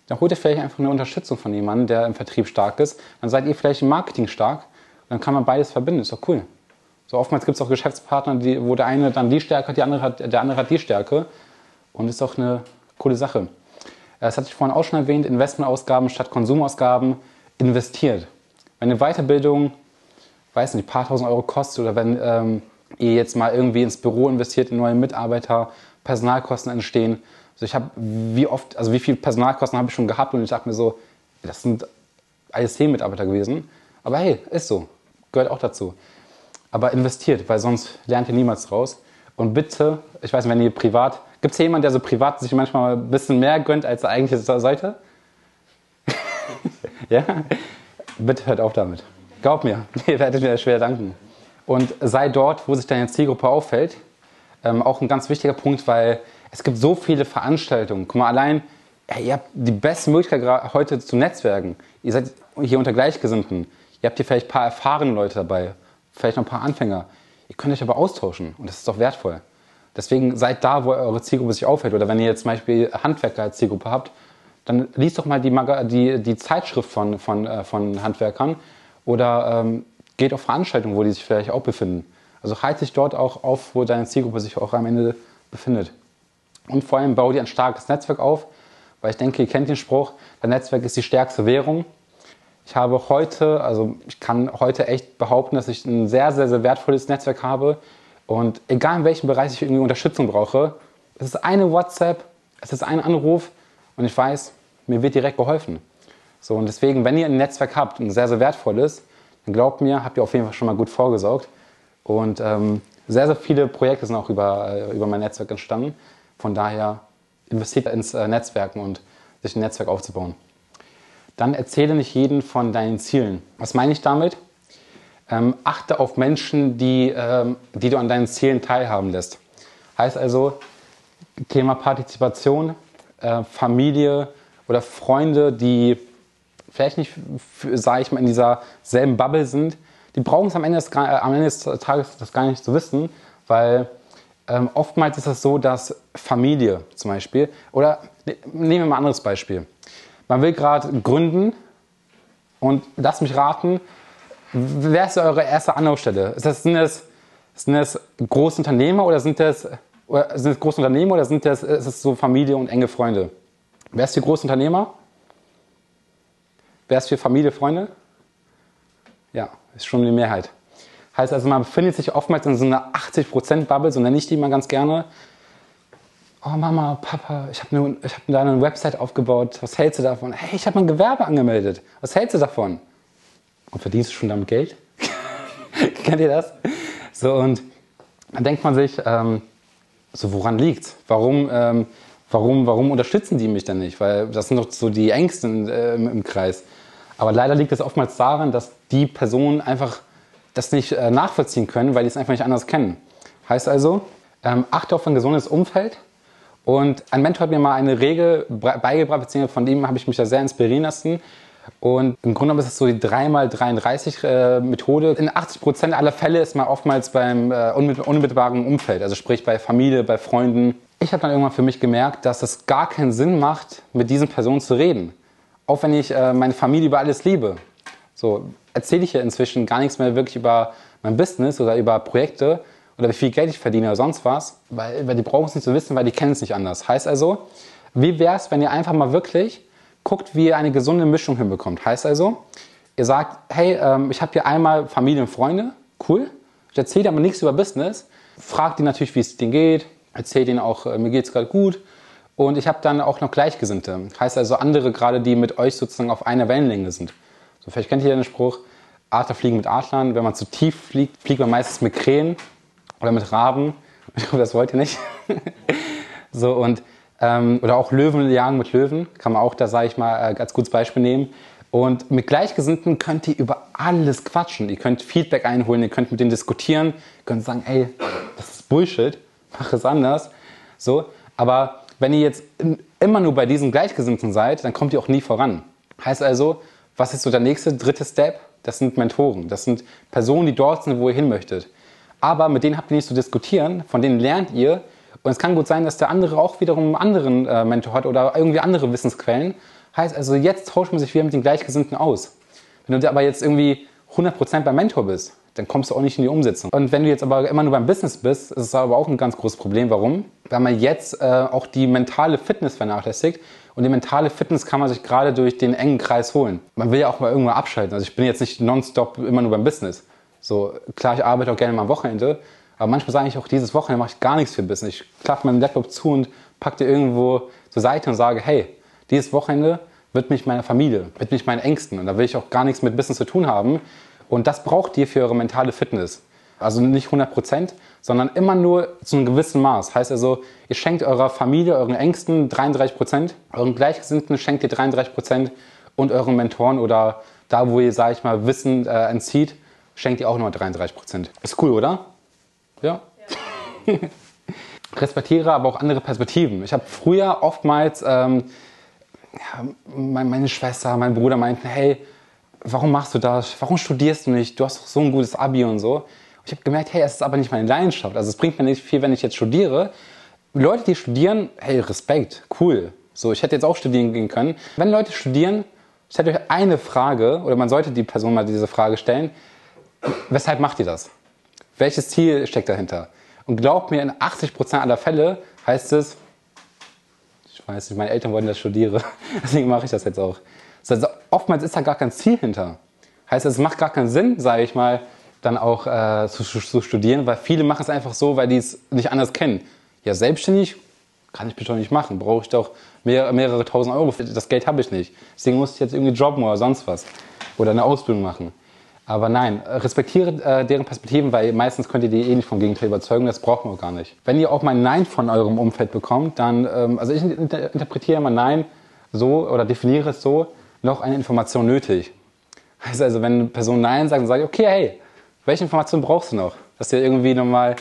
Dann holt ihr vielleicht einfach eine Unterstützung von jemandem, der im Vertrieb stark ist. Dann seid ihr vielleicht im Marketing stark. Dann kann man beides verbinden. Ist doch cool. So oftmals gibt es auch Geschäftspartner, die, wo der eine dann die Stärke hat, die andere hat, der andere hat die Stärke. Und ist doch eine coole Sache. Das hatte ich vorhin auch schon erwähnt, Investmentausgaben statt Konsumausgaben investiert. Wenn eine Weiterbildung, weiß nicht, ein paar tausend Euro kostet oder wenn ähm, ihr jetzt mal irgendwie ins Büro investiert, in neue Mitarbeiter, Personalkosten entstehen. Also ich habe wie oft, also wie viele Personalkosten habe ich schon gehabt und ich dachte mir so, das sind ISC-Mitarbeiter gewesen. Aber hey, ist so, gehört auch dazu. Aber investiert, weil sonst lernt ihr niemals draus. Und bitte, ich weiß nicht, wenn ihr privat, gibt es hier jemanden, der so privat sich manchmal ein bisschen mehr gönnt, als er eigentlich sollte? ja? Bitte hört auf damit. Glaub mir, ihr werdet mir schwer danken. Und sei dort, wo sich deine Zielgruppe auffällt. Ähm, auch ein ganz wichtiger Punkt, weil es gibt so viele Veranstaltungen. Guck mal, allein, ey, ihr habt die beste Möglichkeit heute zu netzwerken. Ihr seid hier unter Gleichgesinnten. Ihr habt hier vielleicht ein paar erfahrene Leute dabei, vielleicht noch ein paar Anfänger. Ihr könnt euch aber austauschen und das ist doch wertvoll. Deswegen seid da, wo eure Zielgruppe sich aufhält. Oder wenn ihr jetzt zum Beispiel Handwerker als Zielgruppe habt, dann liest doch mal die, die, die Zeitschrift von, von, äh, von Handwerkern oder ähm, geht auf Veranstaltungen, wo die sich vielleicht auch befinden. Also halt dich dort auch auf, wo deine Zielgruppe sich auch am Ende befindet. Und vor allem bau dir ein starkes Netzwerk auf, weil ich denke, ihr kennt den Spruch, dein Netzwerk ist die stärkste Währung. Ich habe heute, also ich kann heute echt behaupten, dass ich ein sehr, sehr, sehr wertvolles Netzwerk habe. Und egal in welchem Bereich ich irgendwie Unterstützung brauche, es ist eine WhatsApp, es ist ein Anruf und ich weiß, mir wird direkt geholfen. So, und deswegen, wenn ihr ein Netzwerk habt, ein sehr, sehr wertvolles, dann glaubt mir, habt ihr auf jeden Fall schon mal gut vorgesorgt. Und ähm, sehr, sehr viele Projekte sind auch über, äh, über mein Netzwerk entstanden. Von daher investiert ins äh, Netzwerken und sich ein Netzwerk aufzubauen. Dann erzähle nicht jeden von deinen Zielen. Was meine ich damit? Ähm, achte auf Menschen, die, ähm, die du an deinen Zielen teilhaben lässt. Heißt also, Thema Partizipation, äh, Familie oder Freunde, die vielleicht nicht, sage ich mal, in dieser selben Bubble sind, die brauchen es am Ende des, am Ende des Tages das gar nicht zu wissen, weil ähm, oftmals ist es so, dass Familie zum Beispiel, oder ne, nehmen wir mal ein anderes Beispiel. Man will gerade gründen und lass mich raten, wer ist eure erste Anlaufstelle? Ist das, sind, das, sind das große Unternehmer oder sind das, oder sind das große Unternehmer oder sind das, ist das so Familie und enge Freunde? Wer ist für große Unternehmer? Wer ist für Familie, Freunde? Ja, ist schon die Mehrheit. Heißt also, man befindet sich oftmals in so einer 80%-Bubble, so nenne ich die mal ganz gerne. Oh Mama, Papa, ich habe ne, hab da eine Website aufgebaut, was hältst du davon? Hey, ich habe mein Gewerbe angemeldet, was hältst du davon? und verdienst du schon damit Geld? Kennt ihr das? So, und dann denkt man sich, ähm, so woran liegt's? Warum, ähm, warum, warum unterstützen die mich denn nicht? Weil das sind doch so die Ängsten äh, im, Kreis. Aber leider liegt es oftmals daran, dass die Personen einfach das nicht äh, nachvollziehen können, weil die es einfach nicht anders kennen. Heißt also, ähm, achte auf ein gesundes Umfeld. Und ein Mentor hat mir mal eine Regel beigebracht, beziehungsweise von dem habe ich mich da sehr inspirieren lassen. Und im Grunde genommen ist es so die 3x33-Methode. Äh, In 80 Prozent aller Fälle ist man oftmals beim äh, unmittelbaren Umfeld, also sprich bei Familie, bei Freunden. Ich habe dann irgendwann für mich gemerkt, dass es gar keinen Sinn macht, mit diesen Personen zu reden. Auch wenn ich äh, meine Familie über alles liebe. So erzähle ich ja inzwischen gar nichts mehr wirklich über mein Business oder über Projekte oder wie viel Geld ich verdiene oder sonst was, weil, weil die brauchen es nicht zu wissen, weil die kennen es nicht anders. Heißt also, wie wäre es, wenn ihr einfach mal wirklich guckt, wie ihr eine gesunde Mischung hinbekommt. Heißt also, ihr sagt, hey, ähm, ich habe hier einmal Familie und Freunde, cool. Ich erzähle aber nichts über Business, fragt die natürlich, wie es denen geht, erzählt ihnen auch, äh, mir geht es gerade gut. Und ich habe dann auch noch Gleichgesinnte. Heißt also andere gerade, die mit euch sozusagen auf einer Wellenlänge sind. So, vielleicht kennt ihr den Spruch, Adler fliegen mit Adlern. Wenn man zu tief fliegt, fliegt man meistens mit Krähen oder mit Raben. Ich hoffe, das wollt ihr nicht. so, und ähm, oder auch Löwen jagen mit Löwen, kann man auch da, sage ich mal, äh, als gutes Beispiel nehmen. Und mit Gleichgesinnten könnt ihr über alles quatschen. Ihr könnt Feedback einholen, ihr könnt mit denen diskutieren, ihr könnt sagen, ey, das ist Bullshit, mach es anders. So, aber wenn ihr jetzt immer nur bei diesen Gleichgesinnten seid, dann kommt ihr auch nie voran. Heißt also, was ist so der nächste, dritte Step? Das sind Mentoren. Das sind Personen, die dort sind, wo ihr hin möchtet. Aber mit denen habt ihr nicht zu diskutieren, von denen lernt ihr und es kann gut sein, dass der andere auch wiederum einen anderen äh, Mentor hat oder irgendwie andere Wissensquellen. Heißt also, jetzt tauscht man sich wieder mit den Gleichgesinnten aus. Wenn du aber jetzt irgendwie 100% beim Mentor bist, dann kommst du auch nicht in die Umsetzung. Und wenn du jetzt aber immer nur beim Business bist, ist es aber auch ein ganz großes Problem. Warum? Weil man jetzt äh, auch die mentale Fitness vernachlässigt. Und die mentale Fitness kann man sich gerade durch den engen Kreis holen. Man will ja auch mal irgendwann abschalten. Also ich bin jetzt nicht nonstop immer nur beim Business. So, klar, ich arbeite auch gerne mal am Wochenende, aber manchmal sage ich auch, dieses Wochenende mache ich gar nichts für Business. Ich klappe meinen Laptop zu und packe dir irgendwo zur Seite und sage, hey, dieses Wochenende wird mich meiner Familie, wird mich meinen Ängsten. Und da will ich auch gar nichts mit Business zu tun haben. Und das braucht ihr für eure mentale Fitness. Also nicht 100 Prozent, sondern immer nur zu einem gewissen Maß. Heißt also, ihr schenkt eurer Familie, euren Ängsten 33 Prozent, euren Gleichgesinnten schenkt ihr 33 Prozent und euren Mentoren oder da, wo ihr, sag ich mal, Wissen äh, entzieht, schenkt ihr auch nur 33 Prozent. Ist cool, oder? Ja. ja. Respektiere aber auch andere Perspektiven. Ich habe früher oftmals, ähm, ja, meine Schwester, mein Bruder meinten, hey, warum machst du das? Warum studierst du nicht? Du hast doch so ein gutes Abi und so. Und ich habe gemerkt, hey, es ist aber nicht meine Leidenschaft. Also es bringt mir nicht viel, wenn ich jetzt studiere. Leute, die studieren, hey, Respekt, cool. So, ich hätte jetzt auch studieren gehen können. Wenn Leute studieren, stellt euch eine Frage, oder man sollte die Person mal diese Frage stellen, weshalb macht ihr das? Welches Ziel steckt dahinter? Und glaubt mir, in 80% aller Fälle heißt es, ich weiß nicht, meine Eltern wollen, dass ich studiere, deswegen mache ich das jetzt auch. Also oftmals ist da gar kein Ziel hinter. Heißt, es macht gar keinen Sinn, sage ich mal, dann auch äh, zu, zu, studieren, weil viele machen es einfach so, weil die es nicht anders kennen. Ja, selbstständig kann ich bitte nicht machen. Brauche ich doch mehr, mehrere tausend Euro. Das Geld habe ich nicht. Deswegen muss ich jetzt irgendwie jobben oder sonst was. Oder eine Ausbildung machen. Aber nein, respektiere äh, deren Perspektiven, weil meistens könnt ihr die eh nicht vom Gegenteil überzeugen, das braucht man auch gar nicht. Wenn ihr auch mal ein Nein von eurem Umfeld bekommt, dann, ähm, also ich inter interpretiere mal Nein so oder definiere es so, noch eine Information nötig. Also, also wenn eine Person Nein sagt, dann sage ich, okay, hey, welche Information brauchst du noch, dass wir irgendwie nochmal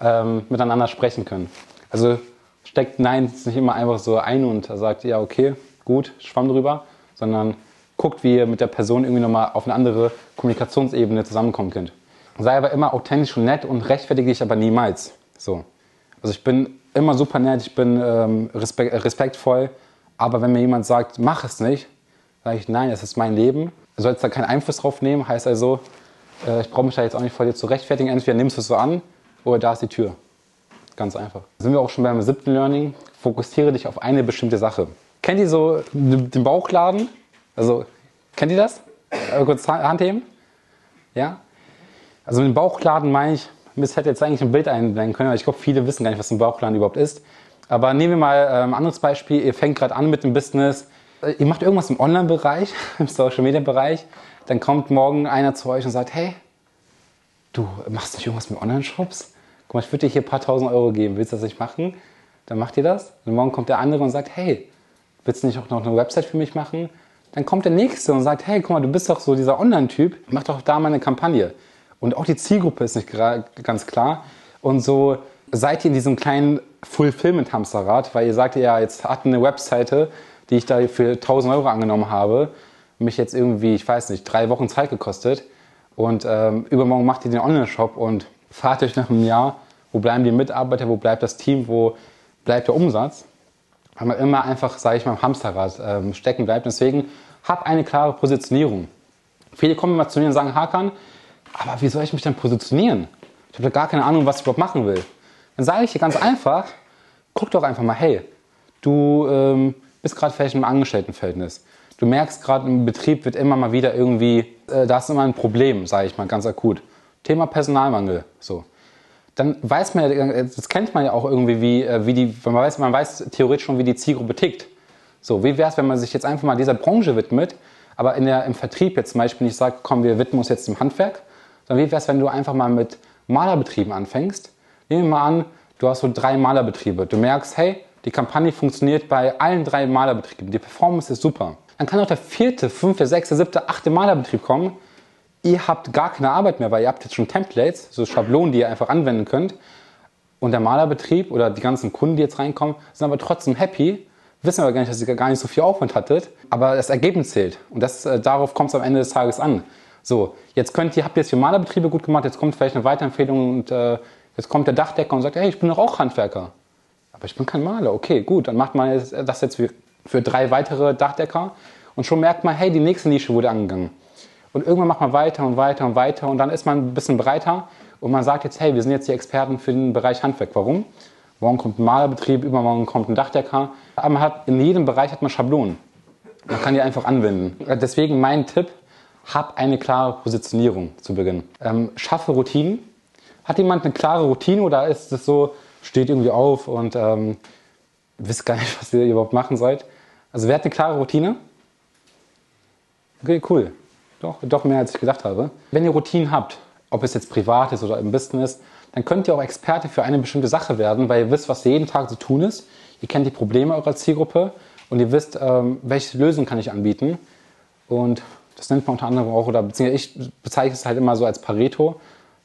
ähm, miteinander sprechen können. Also steckt Nein nicht immer einfach so ein und sagt, ja, okay, gut, schwamm drüber, sondern guckt, wie ihr mit der Person irgendwie nochmal auf eine andere Kommunikationsebene zusammenkommen könnt. Sei aber immer authentisch und nett und rechtfertige dich aber niemals. So. Also ich bin immer super nett, ich bin ähm, respekt, respektvoll, aber wenn mir jemand sagt, mach es nicht, sage ich, nein, das ist mein Leben. Du sollst da keinen Einfluss drauf nehmen, heißt also, äh, ich brauche mich da jetzt auch nicht vor dir zu rechtfertigen, entweder nimmst du es so an oder da ist die Tür. Ganz einfach. Sind wir auch schon beim siebten Learning, fokussiere dich auf eine bestimmte Sache. Kennt ihr so den Bauchladen? Also, kennt ihr das? Äh, kurz Handheben? Ja? Also mit dem Bauchladen meine ich, ich hätte jetzt eigentlich ein Bild einblenden können, aber ich glaube, viele wissen gar nicht, was ein Bauchladen überhaupt ist. Aber nehmen wir mal ähm, ein anderes Beispiel. Ihr fängt gerade an mit dem Business, ihr macht irgendwas im Online-Bereich, im Social-Media-Bereich, dann kommt morgen einer zu euch und sagt, hey, du machst nicht irgendwas mit Online-Shops? Guck mal, ich würde dir hier ein paar tausend Euro geben, willst du das nicht machen? Dann macht ihr das. Und morgen kommt der andere und sagt, hey, willst du nicht auch noch eine Website für mich machen? Dann kommt der nächste und sagt, hey, guck mal, du bist doch so dieser Online-Typ, mach doch da mal eine Kampagne. Und auch die Zielgruppe ist nicht ganz klar. Und so seid ihr in diesem kleinen Fulfillment-Hamsterrad, weil ihr sagt, ja, jetzt hat eine Webseite, die ich da für 1000 Euro angenommen habe, mich jetzt irgendwie, ich weiß nicht, drei Wochen Zeit gekostet. Und ähm, übermorgen macht ihr den Online-Shop und fahrt euch nach einem Jahr, wo bleiben die Mitarbeiter, wo bleibt das Team, wo bleibt der Umsatz. Weil man immer einfach, sage ich mal, im Hamsterrad ähm, stecken bleibt. Deswegen hab eine klare Positionierung. Viele kommen immer zu mir und sagen, Hakan, aber wie soll ich mich denn positionieren? Ich habe gar keine Ahnung, was ich überhaupt machen will. Dann sage ich dir ganz einfach, guck doch einfach mal, hey, du ähm, bist gerade vielleicht im Angestelltenverhältnis. Du merkst gerade im Betrieb wird immer mal wieder irgendwie, äh, da ist immer ein Problem, sage ich mal ganz akut. Thema Personalmangel, so. Dann weiß man ja, das kennt man ja auch irgendwie, wie, äh, wie die, man weiß, man weiß theoretisch schon, wie die Zielgruppe tickt. So, wie wäre es, wenn man sich jetzt einfach mal dieser Branche widmet, aber in der, im Vertrieb jetzt zum Beispiel nicht sagt, komm, wir widmen uns jetzt dem Handwerk, sondern wie wäre es, wenn du einfach mal mit Malerbetrieben anfängst? Nehmen wir mal an, du hast so drei Malerbetriebe. Du merkst, hey, die Kampagne funktioniert bei allen drei Malerbetrieben. Die Performance ist super. Dann kann auch der vierte, fünfte, sechste, siebte, achte Malerbetrieb kommen. Ihr habt gar keine Arbeit mehr, weil ihr habt jetzt schon Templates, so Schablonen, die ihr einfach anwenden könnt. Und der Malerbetrieb oder die ganzen Kunden, die jetzt reinkommen, sind aber trotzdem happy, wissen aber gar nicht, dass ihr gar nicht so viel Aufwand hattet. Aber das Ergebnis zählt. Und das, äh, darauf kommt es am Ende des Tages an. So, jetzt könnt ihr, habt ihr jetzt für Malerbetriebe gut gemacht, jetzt kommt vielleicht eine Weiterempfehlung und äh, jetzt kommt der Dachdecker und sagt, hey, ich bin doch auch Handwerker. Aber ich bin kein Maler. Okay, gut, dann macht man das jetzt für, drei weitere Dachdecker und schon merkt man, hey, die nächste Nische wurde angegangen. Und irgendwann macht man weiter und weiter und weiter und dann ist man ein bisschen breiter und man sagt jetzt, hey, wir sind jetzt die Experten für den Bereich Handwerk. Warum? Morgen kommt ein Malerbetrieb, übermorgen kommt ein Dachdecker. Aber man hat, in jedem Bereich hat man Schablonen. Man kann die einfach anwenden. Deswegen mein Tipp, hab eine klare Positionierung zu Beginn. Ähm, schaffe Routinen. Hat jemand eine klare Routine oder ist es so, steht irgendwie auf und ähm, wisst gar nicht, was ihr überhaupt machen sollt? Also wer hat eine klare Routine? Okay, cool. Doch, doch mehr als ich gedacht habe. Wenn ihr Routinen habt, ob es jetzt privat ist oder im Business, dann könnt ihr auch Experte für eine bestimmte Sache werden, weil ihr wisst, was jeden Tag zu tun ist. Ihr kennt die Probleme eurer Zielgruppe und ihr wisst, ähm, welche Lösung kann ich anbieten. Und das nennt man unter anderem auch, oder beziehungsweise ich bezeichne es halt immer so als Pareto.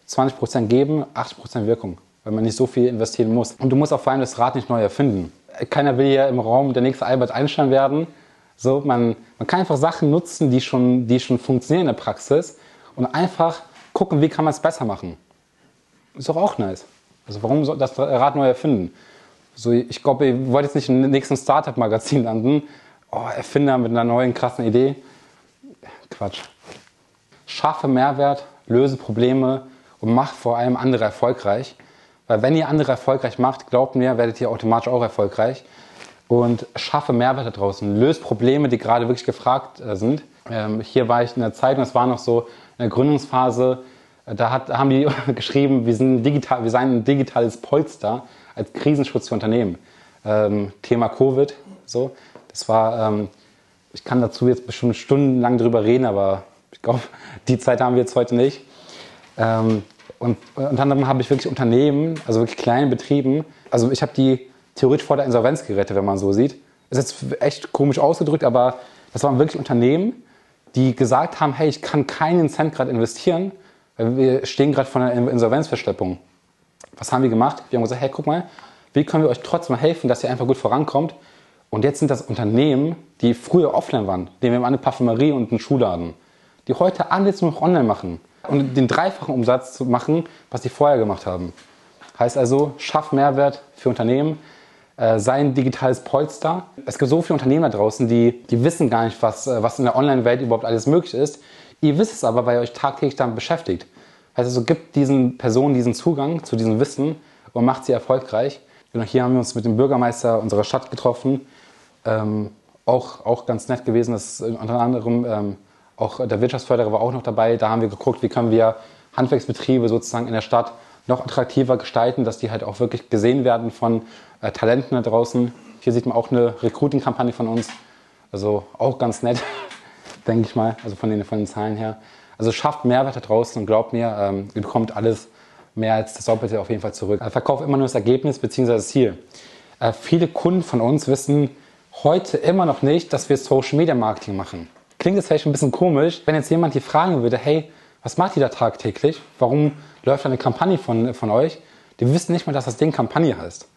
20% geben, 80% Wirkung, weil man nicht so viel investieren muss. Und du musst auch vor allem das Rad nicht neu erfinden. Keiner will ja im Raum der nächste Albert Einstein werden. So, man, man kann einfach Sachen nutzen, die schon, die schon funktionieren in der Praxis und einfach gucken, wie kann man es besser machen. Ist doch auch nice. Also warum soll das Rad neu erfinden? So, ich glaube, ihr wollt jetzt nicht im nächsten Startup-Magazin landen. Oh, Erfinder mit einer neuen krassen Idee. Quatsch. Schaffe Mehrwert, löse Probleme und mach vor allem andere erfolgreich. Weil wenn ihr andere erfolgreich macht, glaubt mir, werdet ihr automatisch auch erfolgreich. Und schaffe Mehrwert da draußen. Löse Probleme, die gerade wirklich gefragt äh, sind. Ähm, hier war ich in der Zeit und es war noch so in der Gründungsphase. Äh, da, hat, haben die geschrieben, wir, sind digital, wir seien ein digitales Polster als Krisenschutz für Unternehmen. Ähm, Thema Covid. So. Das war ähm, ich kann dazu jetzt bestimmt stundenlang drüber reden, aber ich glaube, die Zeit haben wir jetzt heute nicht. Ähm, und unter anderem habe ich wirklich Unternehmen, also wirklich kleine Betrieben, also ich habe die theoretisch vor der Insolvenz gerettet, wenn man so sieht. Ist jetzt echt komisch ausgedrückt, aber das waren wirklich Unternehmen, die gesagt haben, hey, ich kann keinen Cent gerade investieren, weil wir stehen gerade vor einer Insolvenzverschleppung. Was haben wir gemacht? Wir haben gesagt, hey, guck mal, wie können wir euch trotzdem helfen, dass ihr einfach gut vorankommt? Und jetzt sind das Unternehmen, die früher offline waren. Nehmen wir mal eine Parfümerie und einen Schuhladen. Die heute alles nur noch online machen. Und den dreifachen Umsatz zu machen, was sie vorher gemacht haben. Heißt also, schaff Mehrwert für Unternehmen, äh, sei ein digitales Polster. Es gibt so viele Unternehmen da draußen, die, die wissen gar nicht, was, äh, was in der Online-Welt überhaupt alles möglich ist. Ihr wisst es aber, weil ihr euch tagtäglich damit beschäftigt. Heißt also, gibt diesen Personen diesen Zugang zu diesem Wissen und macht sie erfolgreich. Genau, hier haben wir uns mit dem Bürgermeister unserer Stadt getroffen ähm, auch, auch ganz nett gewesen, dass unter anderem ähm, auch der Wirtschaftsförderer war auch noch dabei. Da haben wir geguckt, wie können wir Handwerksbetriebe sozusagen in der Stadt noch attraktiver gestalten, dass die halt auch wirklich gesehen werden von äh, Talenten da draußen. Hier sieht man auch eine Recruiting-Kampagne von uns. Also auch ganz nett, denke ich mal, also von den, von den Zahlen her. Also schafft Mehrwert da draußen und glaubt mir, ähm, ihr bekommt alles mehr als das Doppelte auf jeden Fall zurück. Also verkauft immer nur das Ergebnis bzw. das Ziel. Äh, viele Kunden von uns wissen heute immer noch nicht, dass wir Social Media Marketing machen. Klingt jetzt vielleicht ein bisschen komisch, wenn jetzt jemand hier fragen würde, hey, was macht ihr da tagtäglich? Warum läuft da eine Kampagne von, von euch? Die wissen nicht mal, dass das Ding Kampagne heißt.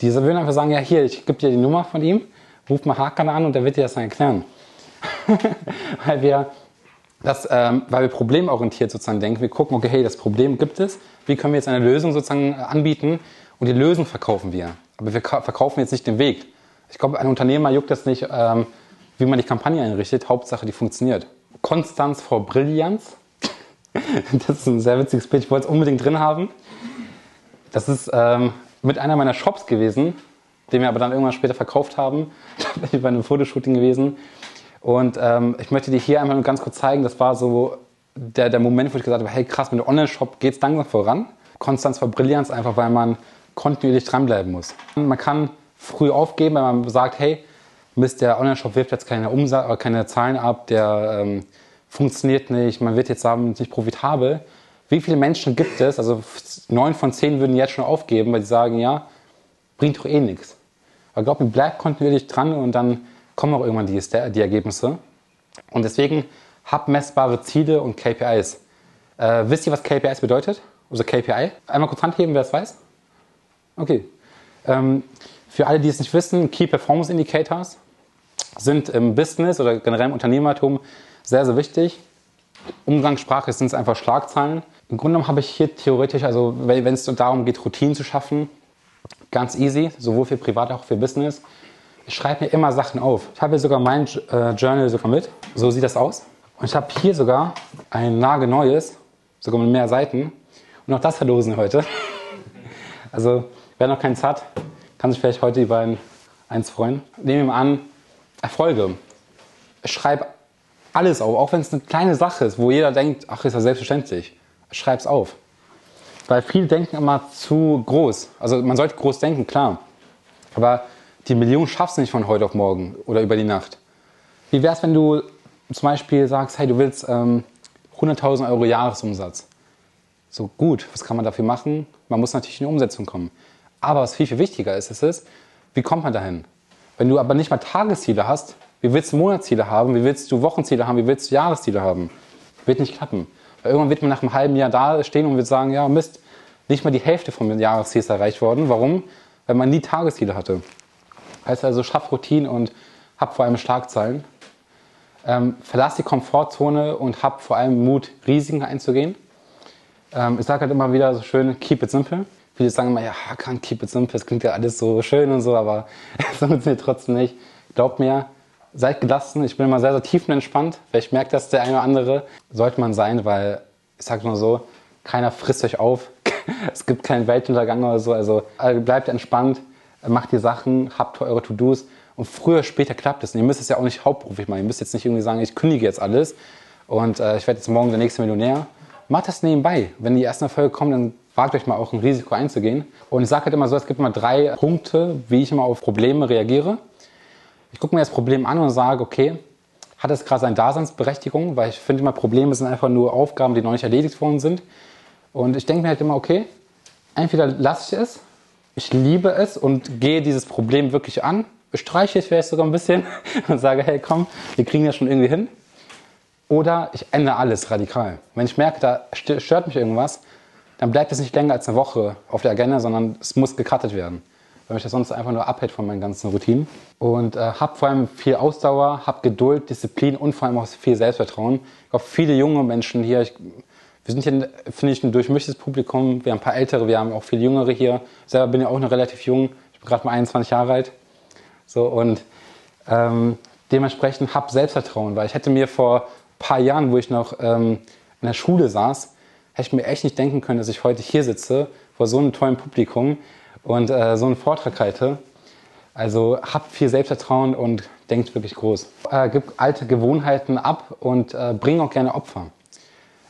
Die würden einfach sagen, ja hier, ich gebe dir die Nummer von ihm, ruf mal Hakan an und der wird dir das dann erklären. weil wir das, ähm, weil wir problemorientiert sozusagen denken. Wir gucken, okay, hey, das Problem gibt es. Wie können wir jetzt eine Lösung sozusagen anbieten? Und die Lösung verkaufen wir. Aber wir verkaufen jetzt nicht den Weg. Ich glaube, ein Unternehmer juckt das nicht, ähm, wie man die Kampagne einrichtet. Hauptsache, die funktioniert. Konstanz vor Brillanz. das ist ein sehr witziges Bild. Ich wollte es unbedingt drin haben. Das ist ähm, mit einer meiner Shops gewesen, den wir aber dann irgendwann später verkauft haben. da bin ich bei einem Fotoshooting gewesen. Und ähm, ich möchte dir hier einmal ganz kurz zeigen, das war so der, der Moment, wo ich gesagt habe, hey krass, mit dem Online-Shop geht es langsam voran. Konstanz vor Brillanz, einfach weil man kontinuierlich dranbleiben muss. Man kann früh aufgeben, wenn man sagt, hey, Mist, der Online-Shop wirft jetzt keine, Umsatz, äh, keine Zahlen ab, der ähm, funktioniert nicht, man wird jetzt sagen, nicht profitabel. Wie viele Menschen gibt es, also neun von zehn würden jetzt schon aufgeben, weil sie sagen, ja, bringt doch eh nichts. Aber glaub mir, bleib kontinuierlich dran und dann kommen auch irgendwann die, die Ergebnisse. Und deswegen hab messbare Ziele und KPIs. Äh, wisst ihr, was KPIs bedeutet? Also KPI? Einmal kurz Hand heben, wer es weiß. Okay. Ähm, für alle, die es nicht wissen, Key Performance Indicators sind im Business oder generell im Unternehmertum sehr, sehr wichtig. Umgangssprache sind es einfach Schlagzeilen. Im Grunde genommen habe ich hier theoretisch, also wenn es darum geht, Routinen zu schaffen, ganz easy, sowohl für Privat als auch für Business. Ich schreibe mir immer Sachen auf. Ich habe hier sogar mein äh, Journal sogar mit. So sieht das aus. Und ich habe hier sogar ein nagelneues, sogar mit mehr Seiten. Und auch das verlosen wir heute. Also, wer noch keins hat, kann sich vielleicht heute über ein, eins freuen. Nehmen wir mal an, Erfolge. Ich schreibe alles auf, auch wenn es eine kleine Sache ist, wo jeder denkt, ach, ist ja selbstverständlich. Schreib es auf. Weil viele denken immer zu groß. Also man sollte groß denken, klar. Aber die Million schaffst du nicht von heute auf morgen oder über die Nacht. Wie wäre es, wenn du zum Beispiel sagst, hey, du willst ähm, 100.000 Euro Jahresumsatz? So gut, was kann man dafür machen? Man muss natürlich in die Umsetzung kommen. Aber was viel, viel wichtiger ist, ist es, wie kommt man dahin? Wenn du aber nicht mal Tagesziele hast, wie willst du Monatsziele haben? Wie willst du Wochenziele haben? Wie willst du Jahresziele haben? Wird nicht klappen. Weil irgendwann wird man nach einem halben Jahr da stehen und wird sagen, ja Mist, nicht mal die Hälfte vom Jahresziel ist erreicht worden. Warum? Weil man nie Tagesziele hatte. Heißt also, schaff Routinen und hab vor allem Schlagzeilen. Ähm, verlass die Komfortzone und hab vor allem Mut, Risiken einzugehen. Ähm, ich sage halt immer wieder so schön, keep it simple. Viele sagen immer, ja, kann keep it simple, das klingt ja alles so schön und so, aber es funktioniert trotzdem nicht. Glaubt mir, seid gelassen. Ich bin immer sehr, sehr tiefenentspannt. Vielleicht merkt das der eine oder andere. Sollte man sein, weil, ich sage nur so, keiner frisst euch auf. es gibt keinen Weltuntergang oder so. Also bleibt entspannt macht die Sachen, habt eure To-Dos und früher, später klappt es. Und ihr müsst es ja auch nicht hauptberuflich machen. Ihr müsst jetzt nicht irgendwie sagen, ich kündige jetzt alles und äh, ich werde jetzt morgen der nächste Millionär. Macht das nebenbei. Wenn die ersten Erfolge kommen, dann wagt euch mal auch ein Risiko einzugehen. Und ich sage halt immer so, es gibt immer drei Punkte, wie ich immer auf Probleme reagiere. Ich gucke mir das Problem an und sage, okay, hat es gerade seine Daseinsberechtigung? Weil ich finde immer, Probleme sind einfach nur Aufgaben, die noch nicht erledigt worden sind. Und ich denke mir halt immer, okay, entweder lasse ich es ich liebe es und gehe dieses Problem wirklich an, bestreiche es vielleicht sogar ein bisschen und sage, hey komm, wir kriegen das schon irgendwie hin. Oder ich ändere alles radikal. Wenn ich merke, da stört mich irgendwas, dann bleibt es nicht länger als eine Woche auf der Agenda, sondern es muss gecuttet werden. Weil mich das sonst einfach nur abhält von meinen ganzen Routinen. Und äh, habe vor allem viel Ausdauer, habe Geduld, Disziplin und vor allem auch viel Selbstvertrauen. Ich glaube, viele junge Menschen hier, ich wir sind hier, finde ich, ein durchmischtes Publikum. Wir haben ein paar Ältere, wir haben auch viele Jüngere hier. Ich selber bin ja auch noch relativ jung. Ich bin gerade mal 21 Jahre alt. So, und ähm, dementsprechend habe Selbstvertrauen, weil ich hätte mir vor ein paar Jahren, wo ich noch ähm, in der Schule saß, hätte ich mir echt nicht denken können, dass ich heute hier sitze, vor so einem tollen Publikum und äh, so einen Vortrag halte. Also habt viel Selbstvertrauen und denkt wirklich groß. Äh, gib alte Gewohnheiten ab und äh, bring auch gerne Opfer.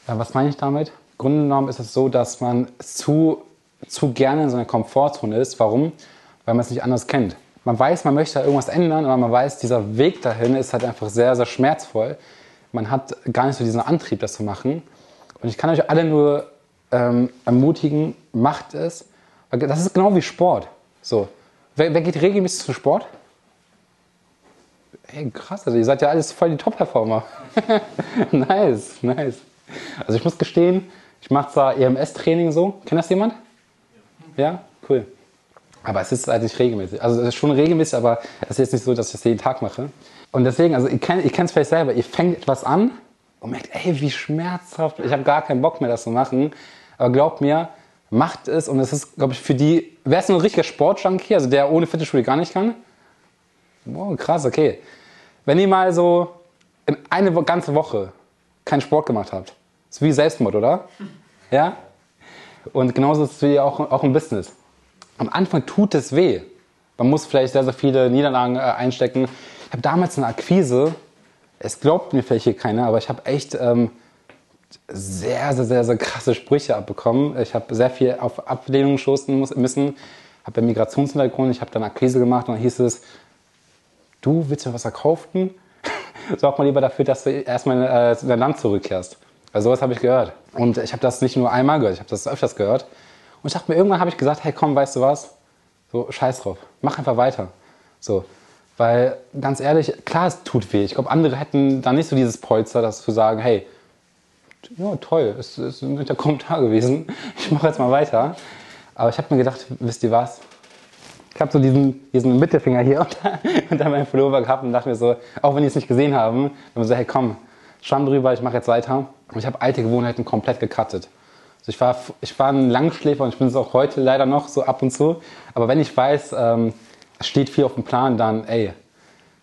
Ja, was meine ich damit? Genommen ist es so, dass man zu, zu gerne in seiner Komfortzone ist. Warum? Weil man es nicht anders kennt. man weiß, man möchte da irgendwas ändern, aber man weiß, dieser Weg dahin ist halt einfach sehr, sehr schmerzvoll. Man hat gar nicht so diesen Antrieb, das zu machen. Und ich kann euch alle nur ähm, ermutigen, macht es. Das ist genau wie Sport. So. Wer, wer geht regelmäßig zum Sport? Ey, krass, also ihr seid ja alles voll die Top-Performer. nice, nice. Also ich muss gestehen, ich mache zwar EMS-Training so. Kennt das jemand? Ja, cool. Aber es ist halt nicht regelmäßig. Also es ist schon regelmäßig, aber es ist jetzt nicht so, dass ich das jeden Tag mache. Und deswegen, also ihr kennt es vielleicht selber, ihr fängt etwas an und merkt, ey, wie schmerzhaft, ich habe gar keinen Bock mehr, das zu machen. Aber glaubt mir, macht es und es ist, glaube ich, für die, wer ist ein richtiger Sportjunkie, also der ohne Fitnessstudio gar nicht kann? Wow, krass, okay. Wenn ihr mal so in eine ganze Woche keinen Sport gemacht habt, ist wie Selbstmord, oder? Ja? Und genauso ist es wie auch, auch im Business. Am Anfang tut es weh. Man muss vielleicht sehr, sehr viele Niederlagen äh, einstecken. Ich habe damals eine Akquise, es glaubt mir vielleicht hier keiner, aber ich habe echt ähm, sehr, sehr, sehr, sehr krasse Sprüche abbekommen. Ich habe sehr viel auf Ablehnung stoßen müssen. Habe einen Migrationshintergrund, ich habe dann Akquise gemacht und dann hieß es, du willst mir was verkaufen? Sorg mal lieber dafür, dass du erstmal äh, in dein Land zurückkehrst. Also sowas habe ich gehört. Und ich habe das nicht nur einmal gehört, ich habe das öfters gehört. Und ich dachte mir, irgendwann habe ich gesagt, hey komm, weißt du was? So, scheiß drauf, mach einfach weiter. So, weil ganz ehrlich, klar, es tut weh. Ich glaube, andere hätten da nicht so dieses Polster, das zu sagen, hey, ja toll, es ist ein guter Kommentar gewesen, ich mache jetzt mal weiter. Aber ich habe mir gedacht, wisst ihr was? Ich habe so diesen, diesen Mittelfinger hier unter, unter meinem Pullover gehabt und dachte mir so, auch wenn die es nicht gesehen haben, dann so, hey komm, Schwamm drüber, ich mache jetzt weiter. Und ich habe alte Gewohnheiten komplett gecuttet. Also ich, war, ich war ein Langschläfer und ich bin es auch heute leider noch so ab und zu. Aber wenn ich weiß, ähm, steht viel auf dem Plan, dann, ey,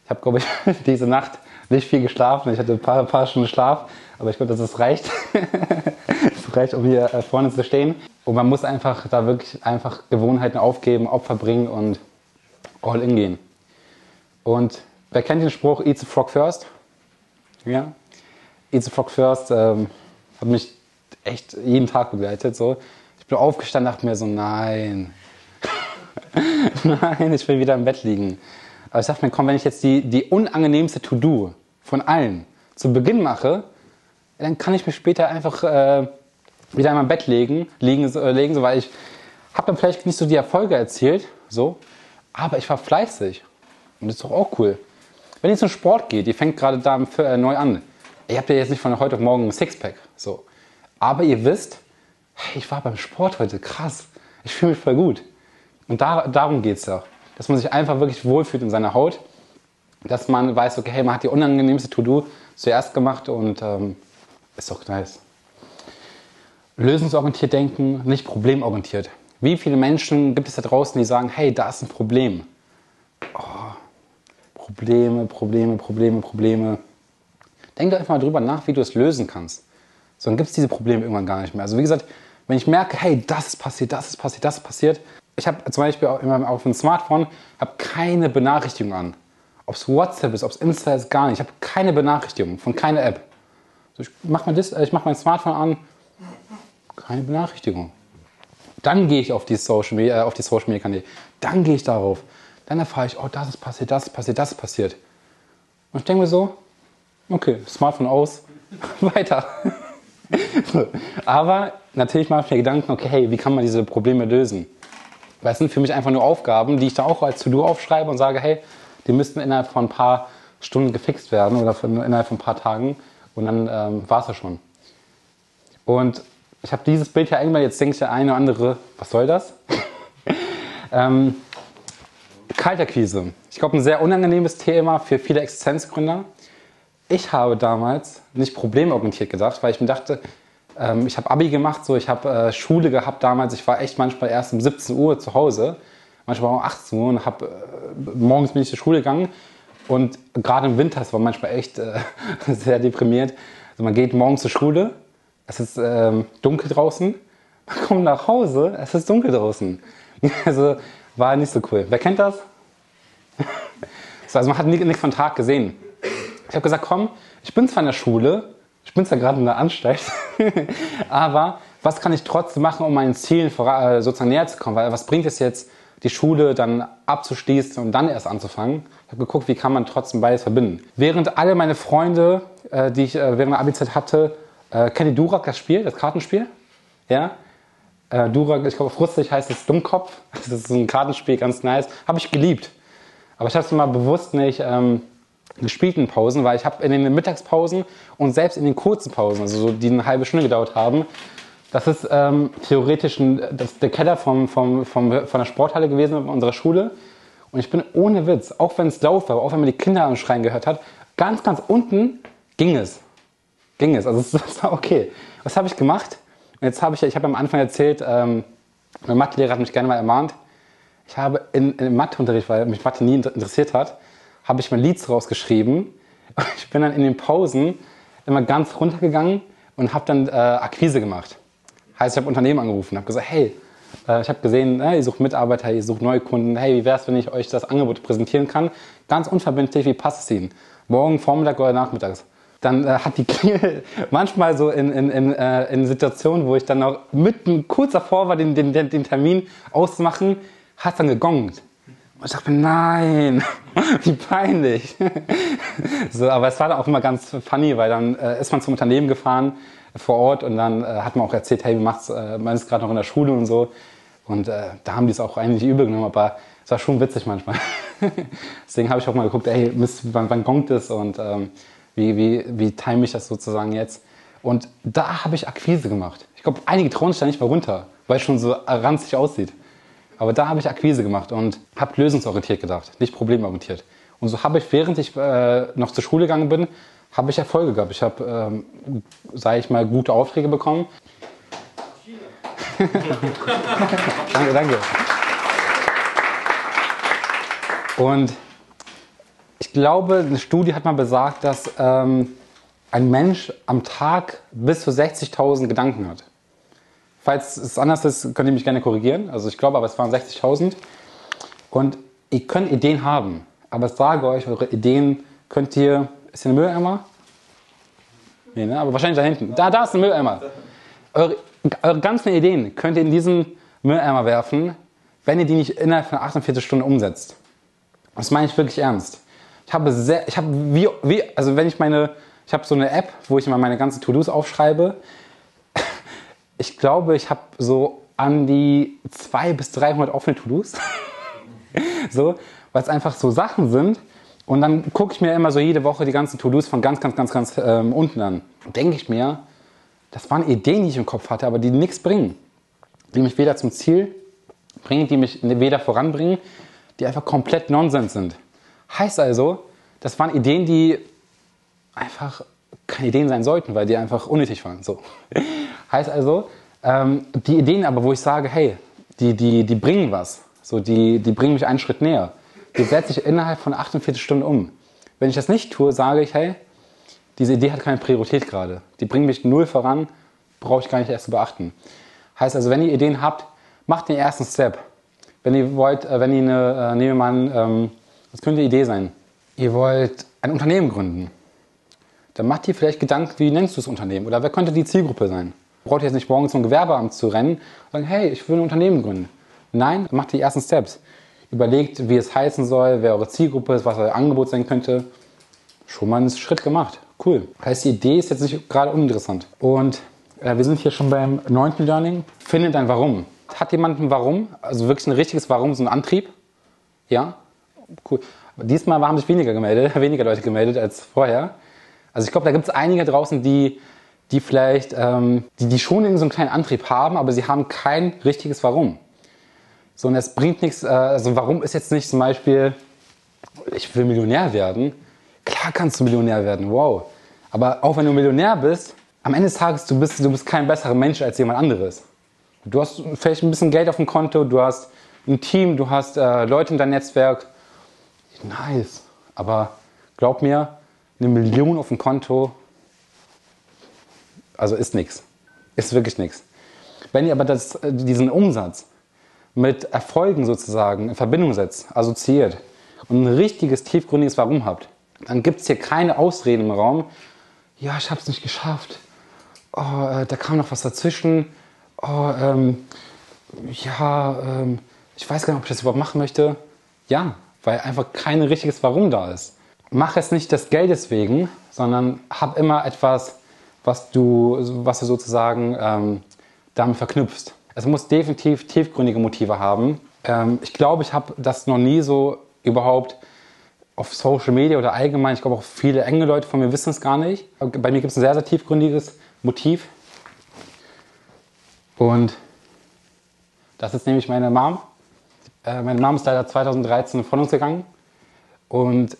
ich habe, glaube ich, diese Nacht nicht viel geschlafen. Ich hatte ein paar, paar Stunden Schlaf, aber ich glaube, das reicht. das reicht, um hier äh, vorne zu stehen. Und man muss einfach da wirklich einfach Gewohnheiten aufgeben, Opfer bringen und all in gehen. Und wer kennt den Spruch, eat the frog first? Ja? Eat the frog first ähm, hat mich echt jeden Tag begleitet. So. Ich bin aufgestanden und dachte mir so, nein, nein, ich will wieder im Bett liegen. Aber ich dachte mir, komm, wenn ich jetzt die, die unangenehmste To-Do von allen zu Beginn mache, dann kann ich mich später einfach äh, wieder in mein Bett legen, liegen, äh, legen so, weil ich habe dann vielleicht nicht so die Erfolge erzielt, so, aber ich war fleißig. Und das ist doch auch cool. Wenn ihr zum Sport geht, ihr fängt gerade da äh, neu an, ihr habt ja jetzt nicht von heute auf morgen ein Sixpack, so. Aber ihr wisst, hey, ich war beim Sport heute, krass, ich fühle mich voll gut. Und da, darum geht es ja. Dass man sich einfach wirklich wohlfühlt in seiner Haut. Dass man weiß, okay, hey, man hat die unangenehmste To-Do zuerst gemacht und ähm, ist doch nice. Lösungsorientiert denken, nicht problemorientiert. Wie viele Menschen gibt es da draußen, die sagen, hey, da ist ein Problem? Oh, Probleme, Probleme, Probleme, Probleme. Denk doch einfach mal drüber nach, wie du es lösen kannst. So, dann gibt es diese Probleme irgendwann gar nicht mehr. Also wie gesagt, wenn ich merke, hey, das ist passiert, das ist passiert, das ist passiert, ich habe zum Beispiel auf dem Smartphone habe keine Benachrichtigung an. Ob es WhatsApp ist, ob es Insta ist, gar nicht. Ich habe keine Benachrichtigung von keiner App. So, ich mache mein, äh, mach mein Smartphone an, keine Benachrichtigung. Dann gehe ich auf die Social Media, äh, auf die Social Media Kanäle. Dann gehe ich darauf. Dann erfahre ich, oh, das ist passiert, das ist passiert, das ist passiert. Und ich denke mir so, okay, Smartphone aus, weiter. Aber natürlich mache ich mir Gedanken, okay, hey, wie kann man diese Probleme lösen? Es sind für mich einfach nur Aufgaben, die ich da auch als To-Do aufschreibe und sage, hey, die müssten innerhalb von ein paar Stunden gefixt werden oder innerhalb von ein paar Tagen und dann ähm, war es ja schon. Und ich habe dieses Bild hier einmal, jetzt denkt der eine oder andere, was soll das? ähm, Kaltakquise. Ich glaube, ein sehr unangenehmes Thema für viele Existenzgründer. Ich habe damals nicht problemorientiert gedacht, weil ich mir dachte, ähm, ich habe Abi gemacht, so ich habe äh, Schule gehabt damals. Ich war echt manchmal erst um 17 Uhr zu Hause, manchmal um 18 Uhr und habe äh, morgens bin ich zur Schule gegangen und gerade im Winter, es war manchmal echt äh, sehr deprimiert. Also man geht morgens zur Schule, es ist ähm, dunkel draußen, man kommt nach Hause, es ist dunkel draußen. Also war nicht so cool. Wer kennt das? so, also man hat nichts von Tag gesehen. Ich habe gesagt, komm, ich bin zwar in der Schule, ich bin zwar gerade in der Anstalt, aber was kann ich trotzdem machen, um meinen Zielen äh, sozusagen näher zu kommen? Weil was bringt es jetzt, die Schule dann abzuschließen und dann erst anzufangen. Ich habe geguckt, wie kann man trotzdem beides verbinden. Während alle meine Freunde, äh, die ich äh, während der Abi-Zeit hatte, kennt ihr Durak, das Spiel, das Kartenspiel? Ja? Durak, ich glaube auf Russisch heißt es Dummkopf. Das ist ein Kartenspiel, ganz nice. Habe ich geliebt. Aber ich habe es mal bewusst nicht ähm, gespielt in Pausen, weil ich habe in den Mittagspausen und selbst in den kurzen Pausen, also so, die eine halbe Stunde gedauert haben, das ist ähm, theoretisch ein, das der Keller vom, vom, vom, von der Sporthalle gewesen unserer Schule. Und ich bin ohne Witz, auch wenn es laut war, auch wenn man die Kinder anschreien gehört hat, ganz, ganz unten ging es. Ging es. Also es war okay. Was habe ich gemacht? Und jetzt habe ich, ich habe am Anfang erzählt, ähm, mein Mathelehrer hat mich gerne mal ermahnt. Ich habe in, in Matheunterricht, weil mich Mathe nie interessiert hat, habe ich mein Lied rausgeschrieben. Ich bin dann in den Pausen immer ganz runtergegangen und habe dann äh, Akquise gemacht. Heißt, ich habe Unternehmen angerufen, habe gesagt, hey, äh, ich habe gesehen, ihr sucht Mitarbeiter, ihr sucht neue Kunden. Hey, wie wäre es, wenn ich euch das Angebot präsentieren kann? Ganz unverbindlich, wie passt es Ihnen? Morgen, Vormittag oder Nachmittags? Dann äh, hat die Klingel manchmal so in, in, in, äh, in Situationen, wo ich dann noch mitten kurz davor war, den, den, den Termin auszumachen, hat dann gegongt. Und ich dachte mir, nein, wie peinlich. so, aber es war dann auch immer ganz funny, weil dann äh, ist man zum Unternehmen gefahren vor Ort und dann äh, hat man auch erzählt, hey, wie macht's, äh, man ist gerade noch in der Schule und so. Und äh, da haben die es auch eigentlich übel genommen, aber es war schon witzig manchmal. Deswegen habe ich auch mal geguckt, ey, Mist, wann, wann gongt es und ähm, wie, wie, wie time ich das sozusagen jetzt? Und da habe ich Akquise gemacht. Ich glaube, einige trauen sich da nicht mal runter, weil es schon so ranzig aussieht. Aber da habe ich Akquise gemacht und habe lösungsorientiert gedacht, nicht problemorientiert. Und so habe ich, während ich äh, noch zur Schule gegangen bin, habe ich Erfolge gehabt. Ich habe, ähm, sage ich mal, gute Aufträge bekommen. danke, danke. Und ich glaube, eine Studie hat mal besagt, dass ähm, ein Mensch am Tag bis zu 60.000 Gedanken hat. Falls es anders ist, könnt ihr mich gerne korrigieren. Also ich glaube, aber es waren 60.000. Und ihr könnt Ideen haben. Aber ich sage euch, eure Ideen könnt ihr ist hier ein Mülleimer? Nee, ne? Aber wahrscheinlich da hinten. Da, da ist ein Mülleimer. Eure, eure ganzen Ideen könnt ihr in diesen Mülleimer werfen, wenn ihr die nicht innerhalb von 48 Stunden umsetzt. Das meine ich wirklich ernst. Ich habe sehr, ich habe wie, wie, also wenn ich meine, ich habe so eine App, wo ich immer meine ganzen To-Dos aufschreibe. Ich glaube, ich habe so an die 200 bis 300 offene To-Dos. so, weil es einfach so Sachen sind, und dann gucke ich mir immer so jede Woche die ganzen To-Dos von ganz, ganz, ganz, ganz ähm, unten an. Denke ich mir, das waren Ideen, die ich im Kopf hatte, aber die nichts bringen. Die mich weder zum Ziel bringen, die mich weder voranbringen, die einfach komplett Nonsens sind. Heißt also, das waren Ideen, die einfach keine Ideen sein sollten, weil die einfach unnötig waren. So. heißt also, ähm, die Ideen aber, wo ich sage, hey, die, die, die bringen was, so, die, die bringen mich einen Schritt näher die setze ich innerhalb von 48 Stunden um. Wenn ich das nicht tue, sage ich, hey, diese Idee hat keine Priorität gerade. Die bringt mich null voran, brauche ich gar nicht erst zu beachten. Heißt also, wenn ihr Ideen habt, macht den ersten Step. Wenn ihr wollt, äh, wenn ihr eine, äh, nehmen wir mal ähm, was könnte eine Idee sein? Ihr wollt ein Unternehmen gründen. Dann macht ihr vielleicht Gedanken, wie nennst du das Unternehmen? Oder wer könnte die Zielgruppe sein? Braucht ihr jetzt nicht morgen zum Gewerbeamt zu rennen und sagen, hey, ich will ein Unternehmen gründen. Nein, macht die ersten Steps überlegt, wie es heißen soll, wer eure Zielgruppe ist, was euer Angebot sein könnte. Schon mal einen Schritt gemacht. Cool. Heißt, die Idee ist jetzt nicht gerade uninteressant. Und äh, wir sind hier schon beim neunten Learning. Findet ein Warum. Hat jemand ein Warum? Also wirklich ein richtiges Warum, so ein Antrieb? Ja? Cool. Diesmal haben sich weniger gemeldet, weniger Leute gemeldet als vorher. Also ich glaube, da gibt es einige draußen, die, die vielleicht, ähm, die, die schon so einen kleinen Antrieb haben, aber sie haben kein richtiges Warum. So, und es bringt nichts, äh, also warum ist jetzt nicht zum Beispiel, ich will Millionär werden? Klar kannst du Millionär werden, wow. Aber auch wenn du Millionär bist, am Ende des Tages, du bist, du bist kein besserer Mensch als jemand anderes. Du hast vielleicht ein bisschen Geld auf dem Konto, du hast ein Team, du hast äh, Leute in deinem Netzwerk. Nice. Aber glaub mir, eine Million auf dem Konto, also ist nichts. Ist wirklich nichts. Wenn ihr aber das, äh, diesen Umsatz mit Erfolgen sozusagen in Verbindung setzt, assoziiert und ein richtiges, tiefgründiges Warum habt, dann gibt es hier keine Ausreden im Raum. Ja, ich habe es nicht geschafft. Oh, äh, da kam noch was dazwischen. Oh, ähm, ja, ähm, ich weiß gar nicht, ob ich das überhaupt machen möchte. Ja, weil einfach kein richtiges Warum da ist. Mach es nicht des Geldes wegen, sondern hab immer etwas, was du, was du sozusagen ähm, damit verknüpfst. Es muss definitiv tiefgründige Motive haben. Ähm, ich glaube, ich habe das noch nie so überhaupt auf Social Media oder allgemein, ich glaube auch viele enge Leute von mir wissen es gar nicht. Bei mir gibt es ein sehr, sehr tiefgründiges Motiv. Und das ist nämlich meine Mom. Äh, meine Mom ist leider 2013 von uns gegangen. Und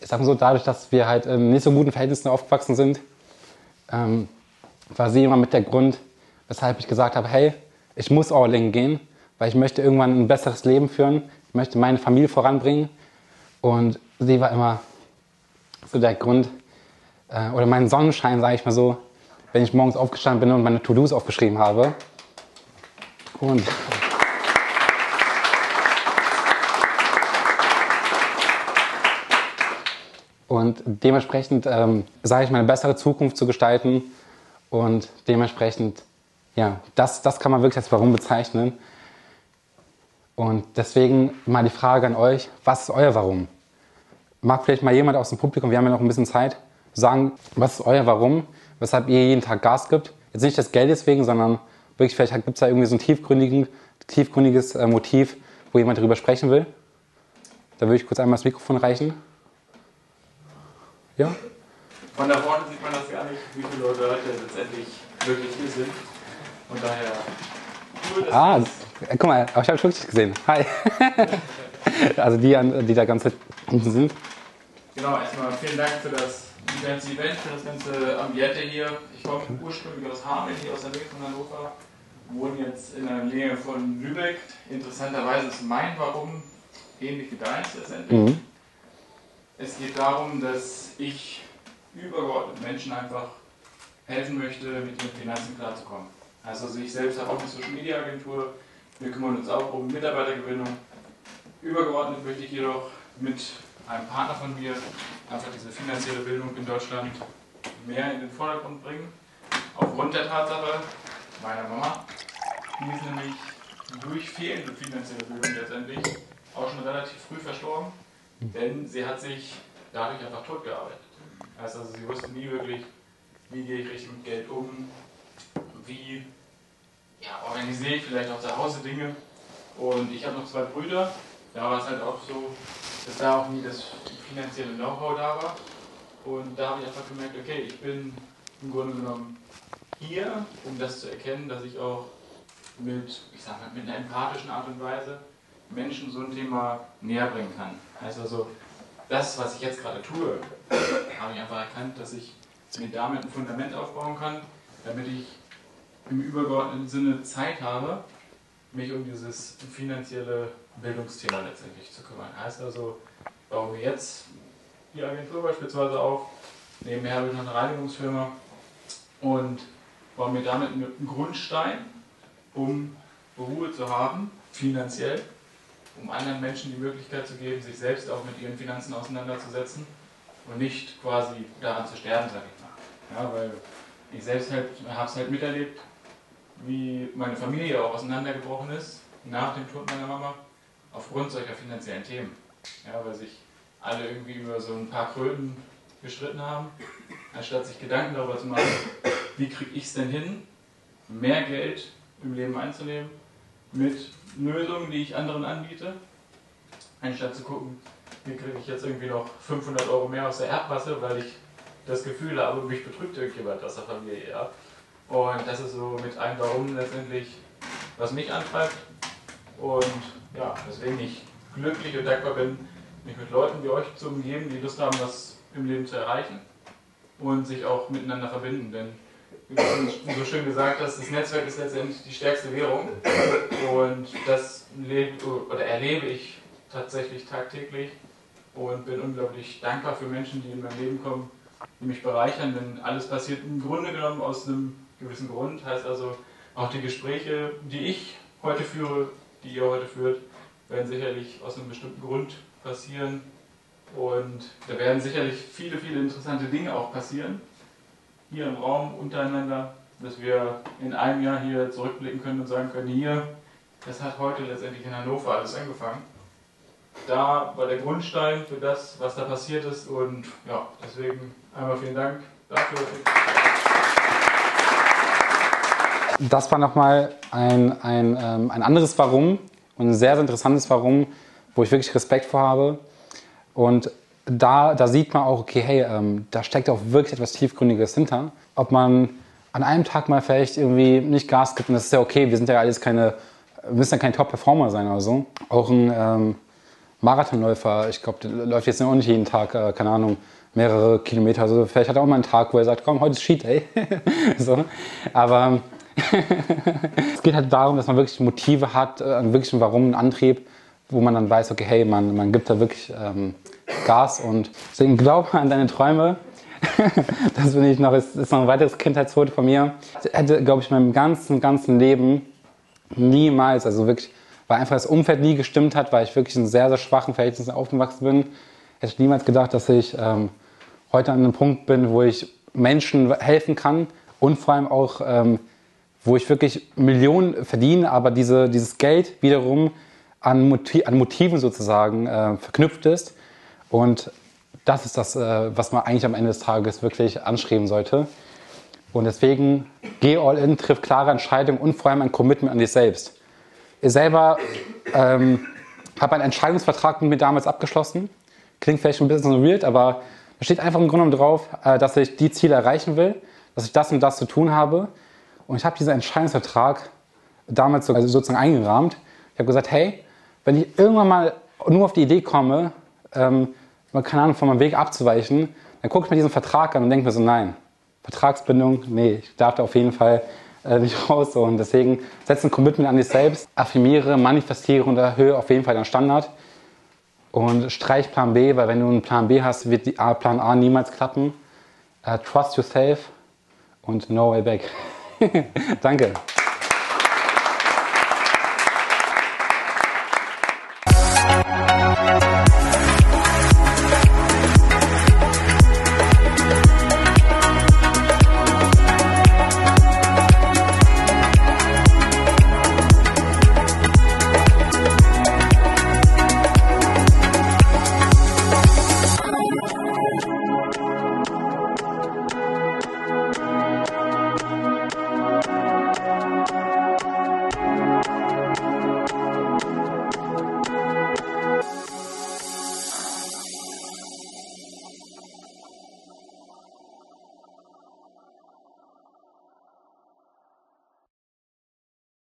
ich sage mal so, dadurch, dass wir halt in nicht so guten Verhältnissen aufgewachsen sind, ähm, war sie immer mit der Grund, weshalb ich gesagt habe, hey, ich muss all in gehen, weil ich möchte irgendwann ein besseres Leben führen. Ich möchte meine Familie voranbringen. Und sie war immer so der Grund, äh, oder mein Sonnenschein, sage ich mal so, wenn ich morgens aufgestanden bin und meine To-Dos aufgeschrieben habe. Und Und dementsprechend ähm, sage ich mal, eine bessere Zukunft zu gestalten. Und dementsprechend, ja, das, das kann man wirklich als Warum bezeichnen. Und deswegen mal die Frage an euch, was ist euer Warum? Mag vielleicht mal jemand aus dem Publikum, wir haben ja noch ein bisschen Zeit, sagen, was ist euer Warum, weshalb ihr jeden Tag Gas gibt? Jetzt nicht das Geld deswegen, sondern wirklich, vielleicht gibt es da irgendwie so ein tiefgründigen, tiefgründiges äh, Motiv, wo jemand darüber sprechen will. Da würde ich kurz einmal das Mikrofon reichen. Ja? Von da vorne sieht man das gar nicht, wie viele Leute heute letztendlich wirklich hier sind. Und daher cool, dass Ah, guck mal, ich habe schon gesehen. Hi. also die, die da ganz unten sind. Genau, erstmal vielen Dank für das ganze Event, für das ganze Ambiente hier. Ich komme ursprünglich aus Hameln, hier aus der Nähe von Hannover. Wohne jetzt in der Nähe von Lübeck. Interessanterweise ist mein Warum ähnlich wie deins letztendlich. Mhm. Es geht darum, dass ich übergeordnet Menschen einfach helfen möchte, mit ihren Finanzen klarzukommen. Also ich selbst habe auch eine Social Media Agentur, wir kümmern uns auch um Mitarbeitergewinnung. Übergeordnet möchte ich jedoch mit einem Partner von mir einfach diese finanzielle Bildung in Deutschland mehr in den Vordergrund bringen. Aufgrund der Tatsache meiner Mama, die ist nämlich durch fehlende finanzielle Bildung letztendlich auch schon relativ früh verstorben. Denn sie hat sich dadurch einfach tot gearbeitet. Also sie wusste nie wirklich, wie gehe ich richtig mit Geld um, wie ja, organisiere ich vielleicht auch zu Hause Dinge. Und ich habe noch zwei Brüder, da war es halt auch so, dass da auch nie das finanzielle Know-how da war. Und da habe ich einfach gemerkt, okay, ich bin im Grunde genommen hier, um das zu erkennen, dass ich auch mit, ich sag mal, mit einer empathischen Art und Weise Menschen so ein Thema näher bringen kann. Heißt also, das, was ich jetzt gerade tue, habe ich einfach erkannt, dass ich mir damit ein Fundament aufbauen kann, damit ich im übergeordneten Sinne Zeit habe, mich um dieses finanzielle Bildungsthema letztendlich zu kümmern. Heißt also, bauen wir jetzt die Agentur beispielsweise auf, nebenher habe ich noch eine Reinigungsfirma und bauen wir damit einen Grundstein, um Ruhe zu haben, finanziell, um anderen Menschen die Möglichkeit zu geben, sich selbst auch mit ihren Finanzen auseinanderzusetzen und nicht quasi daran zu sterben, sage ich mal. Ja, weil ich selbst halt, habe es halt miterlebt, wie meine Familie auch auseinandergebrochen ist nach dem Tod meiner Mama aufgrund solcher finanziellen Themen. Ja, weil sich alle irgendwie über so ein paar Kröten gestritten haben, anstatt sich Gedanken darüber zu machen, wie kriege ich es denn hin, mehr Geld im Leben einzunehmen mit Lösungen, die ich anderen anbiete, anstatt zu gucken, wie kriege ich jetzt irgendwie noch 500 Euro mehr aus der Erbmasse, weil ich das Gefühl habe, mich betrügt irgendjemand aus der Familie. Ja? Und das ist so mit einem Warum letztendlich, was mich antreibt. Und ja, deswegen ich glücklich und dankbar bin, mich mit Leuten wie euch zu umgeben, die Lust haben, was im Leben zu erreichen und sich auch miteinander verbinden. Denn wie du so schön gesagt hast, das Netzwerk ist letztendlich die stärkste Währung. Und das erlebe ich tatsächlich tagtäglich und bin unglaublich dankbar für Menschen, die in mein Leben kommen, die mich bereichern, denn alles passiert im Grunde genommen aus einem gewissen Grund. Heißt also, auch die Gespräche, die ich heute führe, die ihr heute führt, werden sicherlich aus einem bestimmten Grund passieren. Und da werden sicherlich viele, viele interessante Dinge auch passieren hier im Raum untereinander, dass wir in einem Jahr hier zurückblicken können und sagen können, hier, das hat heute letztendlich in Hannover alles angefangen. Da war der Grundstein für das, was da passiert ist und ja, deswegen einmal vielen Dank dafür. Das war nochmal ein, ein, ähm, ein anderes Warum und ein sehr, sehr interessantes Warum, wo ich wirklich Respekt vor habe. Und da, da sieht man auch, okay, hey, ähm, da steckt auch wirklich etwas Tiefgründiges hinter. Ob man an einem Tag mal vielleicht irgendwie nicht Gas gibt, und das ist ja okay, wir sind ja alles keine, wir müssen ja kein Top-Performer sein oder so. Auch ein ähm, Marathonläufer, ich glaube, der läuft jetzt auch nicht jeden Tag, äh, keine Ahnung, mehrere Kilometer. Also vielleicht hat er auch mal einen Tag, wo er sagt, komm, heute ist Cheat Day. so. Aber es geht halt darum, dass man wirklich Motive hat, äh, wirklich ein Warum, einen Antrieb, wo man dann weiß, okay, hey, man, man gibt da wirklich ähm, Gas und deswegen glaube an deine Träume. das finde ich noch, ist, ist noch ein weiteres Kindheitsfoto von mir. Ich hätte, glaube ich, meinem ganzen, ganzen Leben niemals, also wirklich, weil einfach das Umfeld nie gestimmt hat, weil ich wirklich in sehr, sehr schwachen Verhältnissen aufgewachsen bin, hätte ich niemals gedacht, dass ich ähm, heute an einem Punkt bin, wo ich Menschen helfen kann und vor allem auch, ähm, wo ich wirklich Millionen verdiene, aber diese, dieses Geld wiederum an, Motiv, an Motiven sozusagen äh, verknüpft ist. Und das ist das, äh, was man eigentlich am Ende des Tages wirklich anstreben sollte. Und deswegen geh all in, triff klare Entscheidungen und vor allem ein Commitment an dich selbst. Ich selber ähm, habe einen Entscheidungsvertrag mit mir damals abgeschlossen. Klingt vielleicht ein bisschen weird, aber da steht einfach im Grunde drauf, äh, dass ich die Ziele erreichen will, dass ich das und das zu tun habe. Und ich habe diesen Entscheidungsvertrag damals sozusagen eingerahmt. Ich habe gesagt, hey, wenn ich irgendwann mal nur auf die Idee komme, ähm, keine Ahnung, von meinem Weg abzuweichen, dann gucke ich mir diesen Vertrag an und denke mir so, nein, Vertragsbindung, nee, ich darf da auf jeden Fall äh, nicht raus. Und deswegen setze ein Commitment an dich selbst, affirmiere, manifestiere und erhöhe auf jeden Fall deinen Standard. Und streich Plan B, weil wenn du einen Plan B hast, wird die A, Plan A niemals klappen. Uh, trust yourself und no way back. Danke.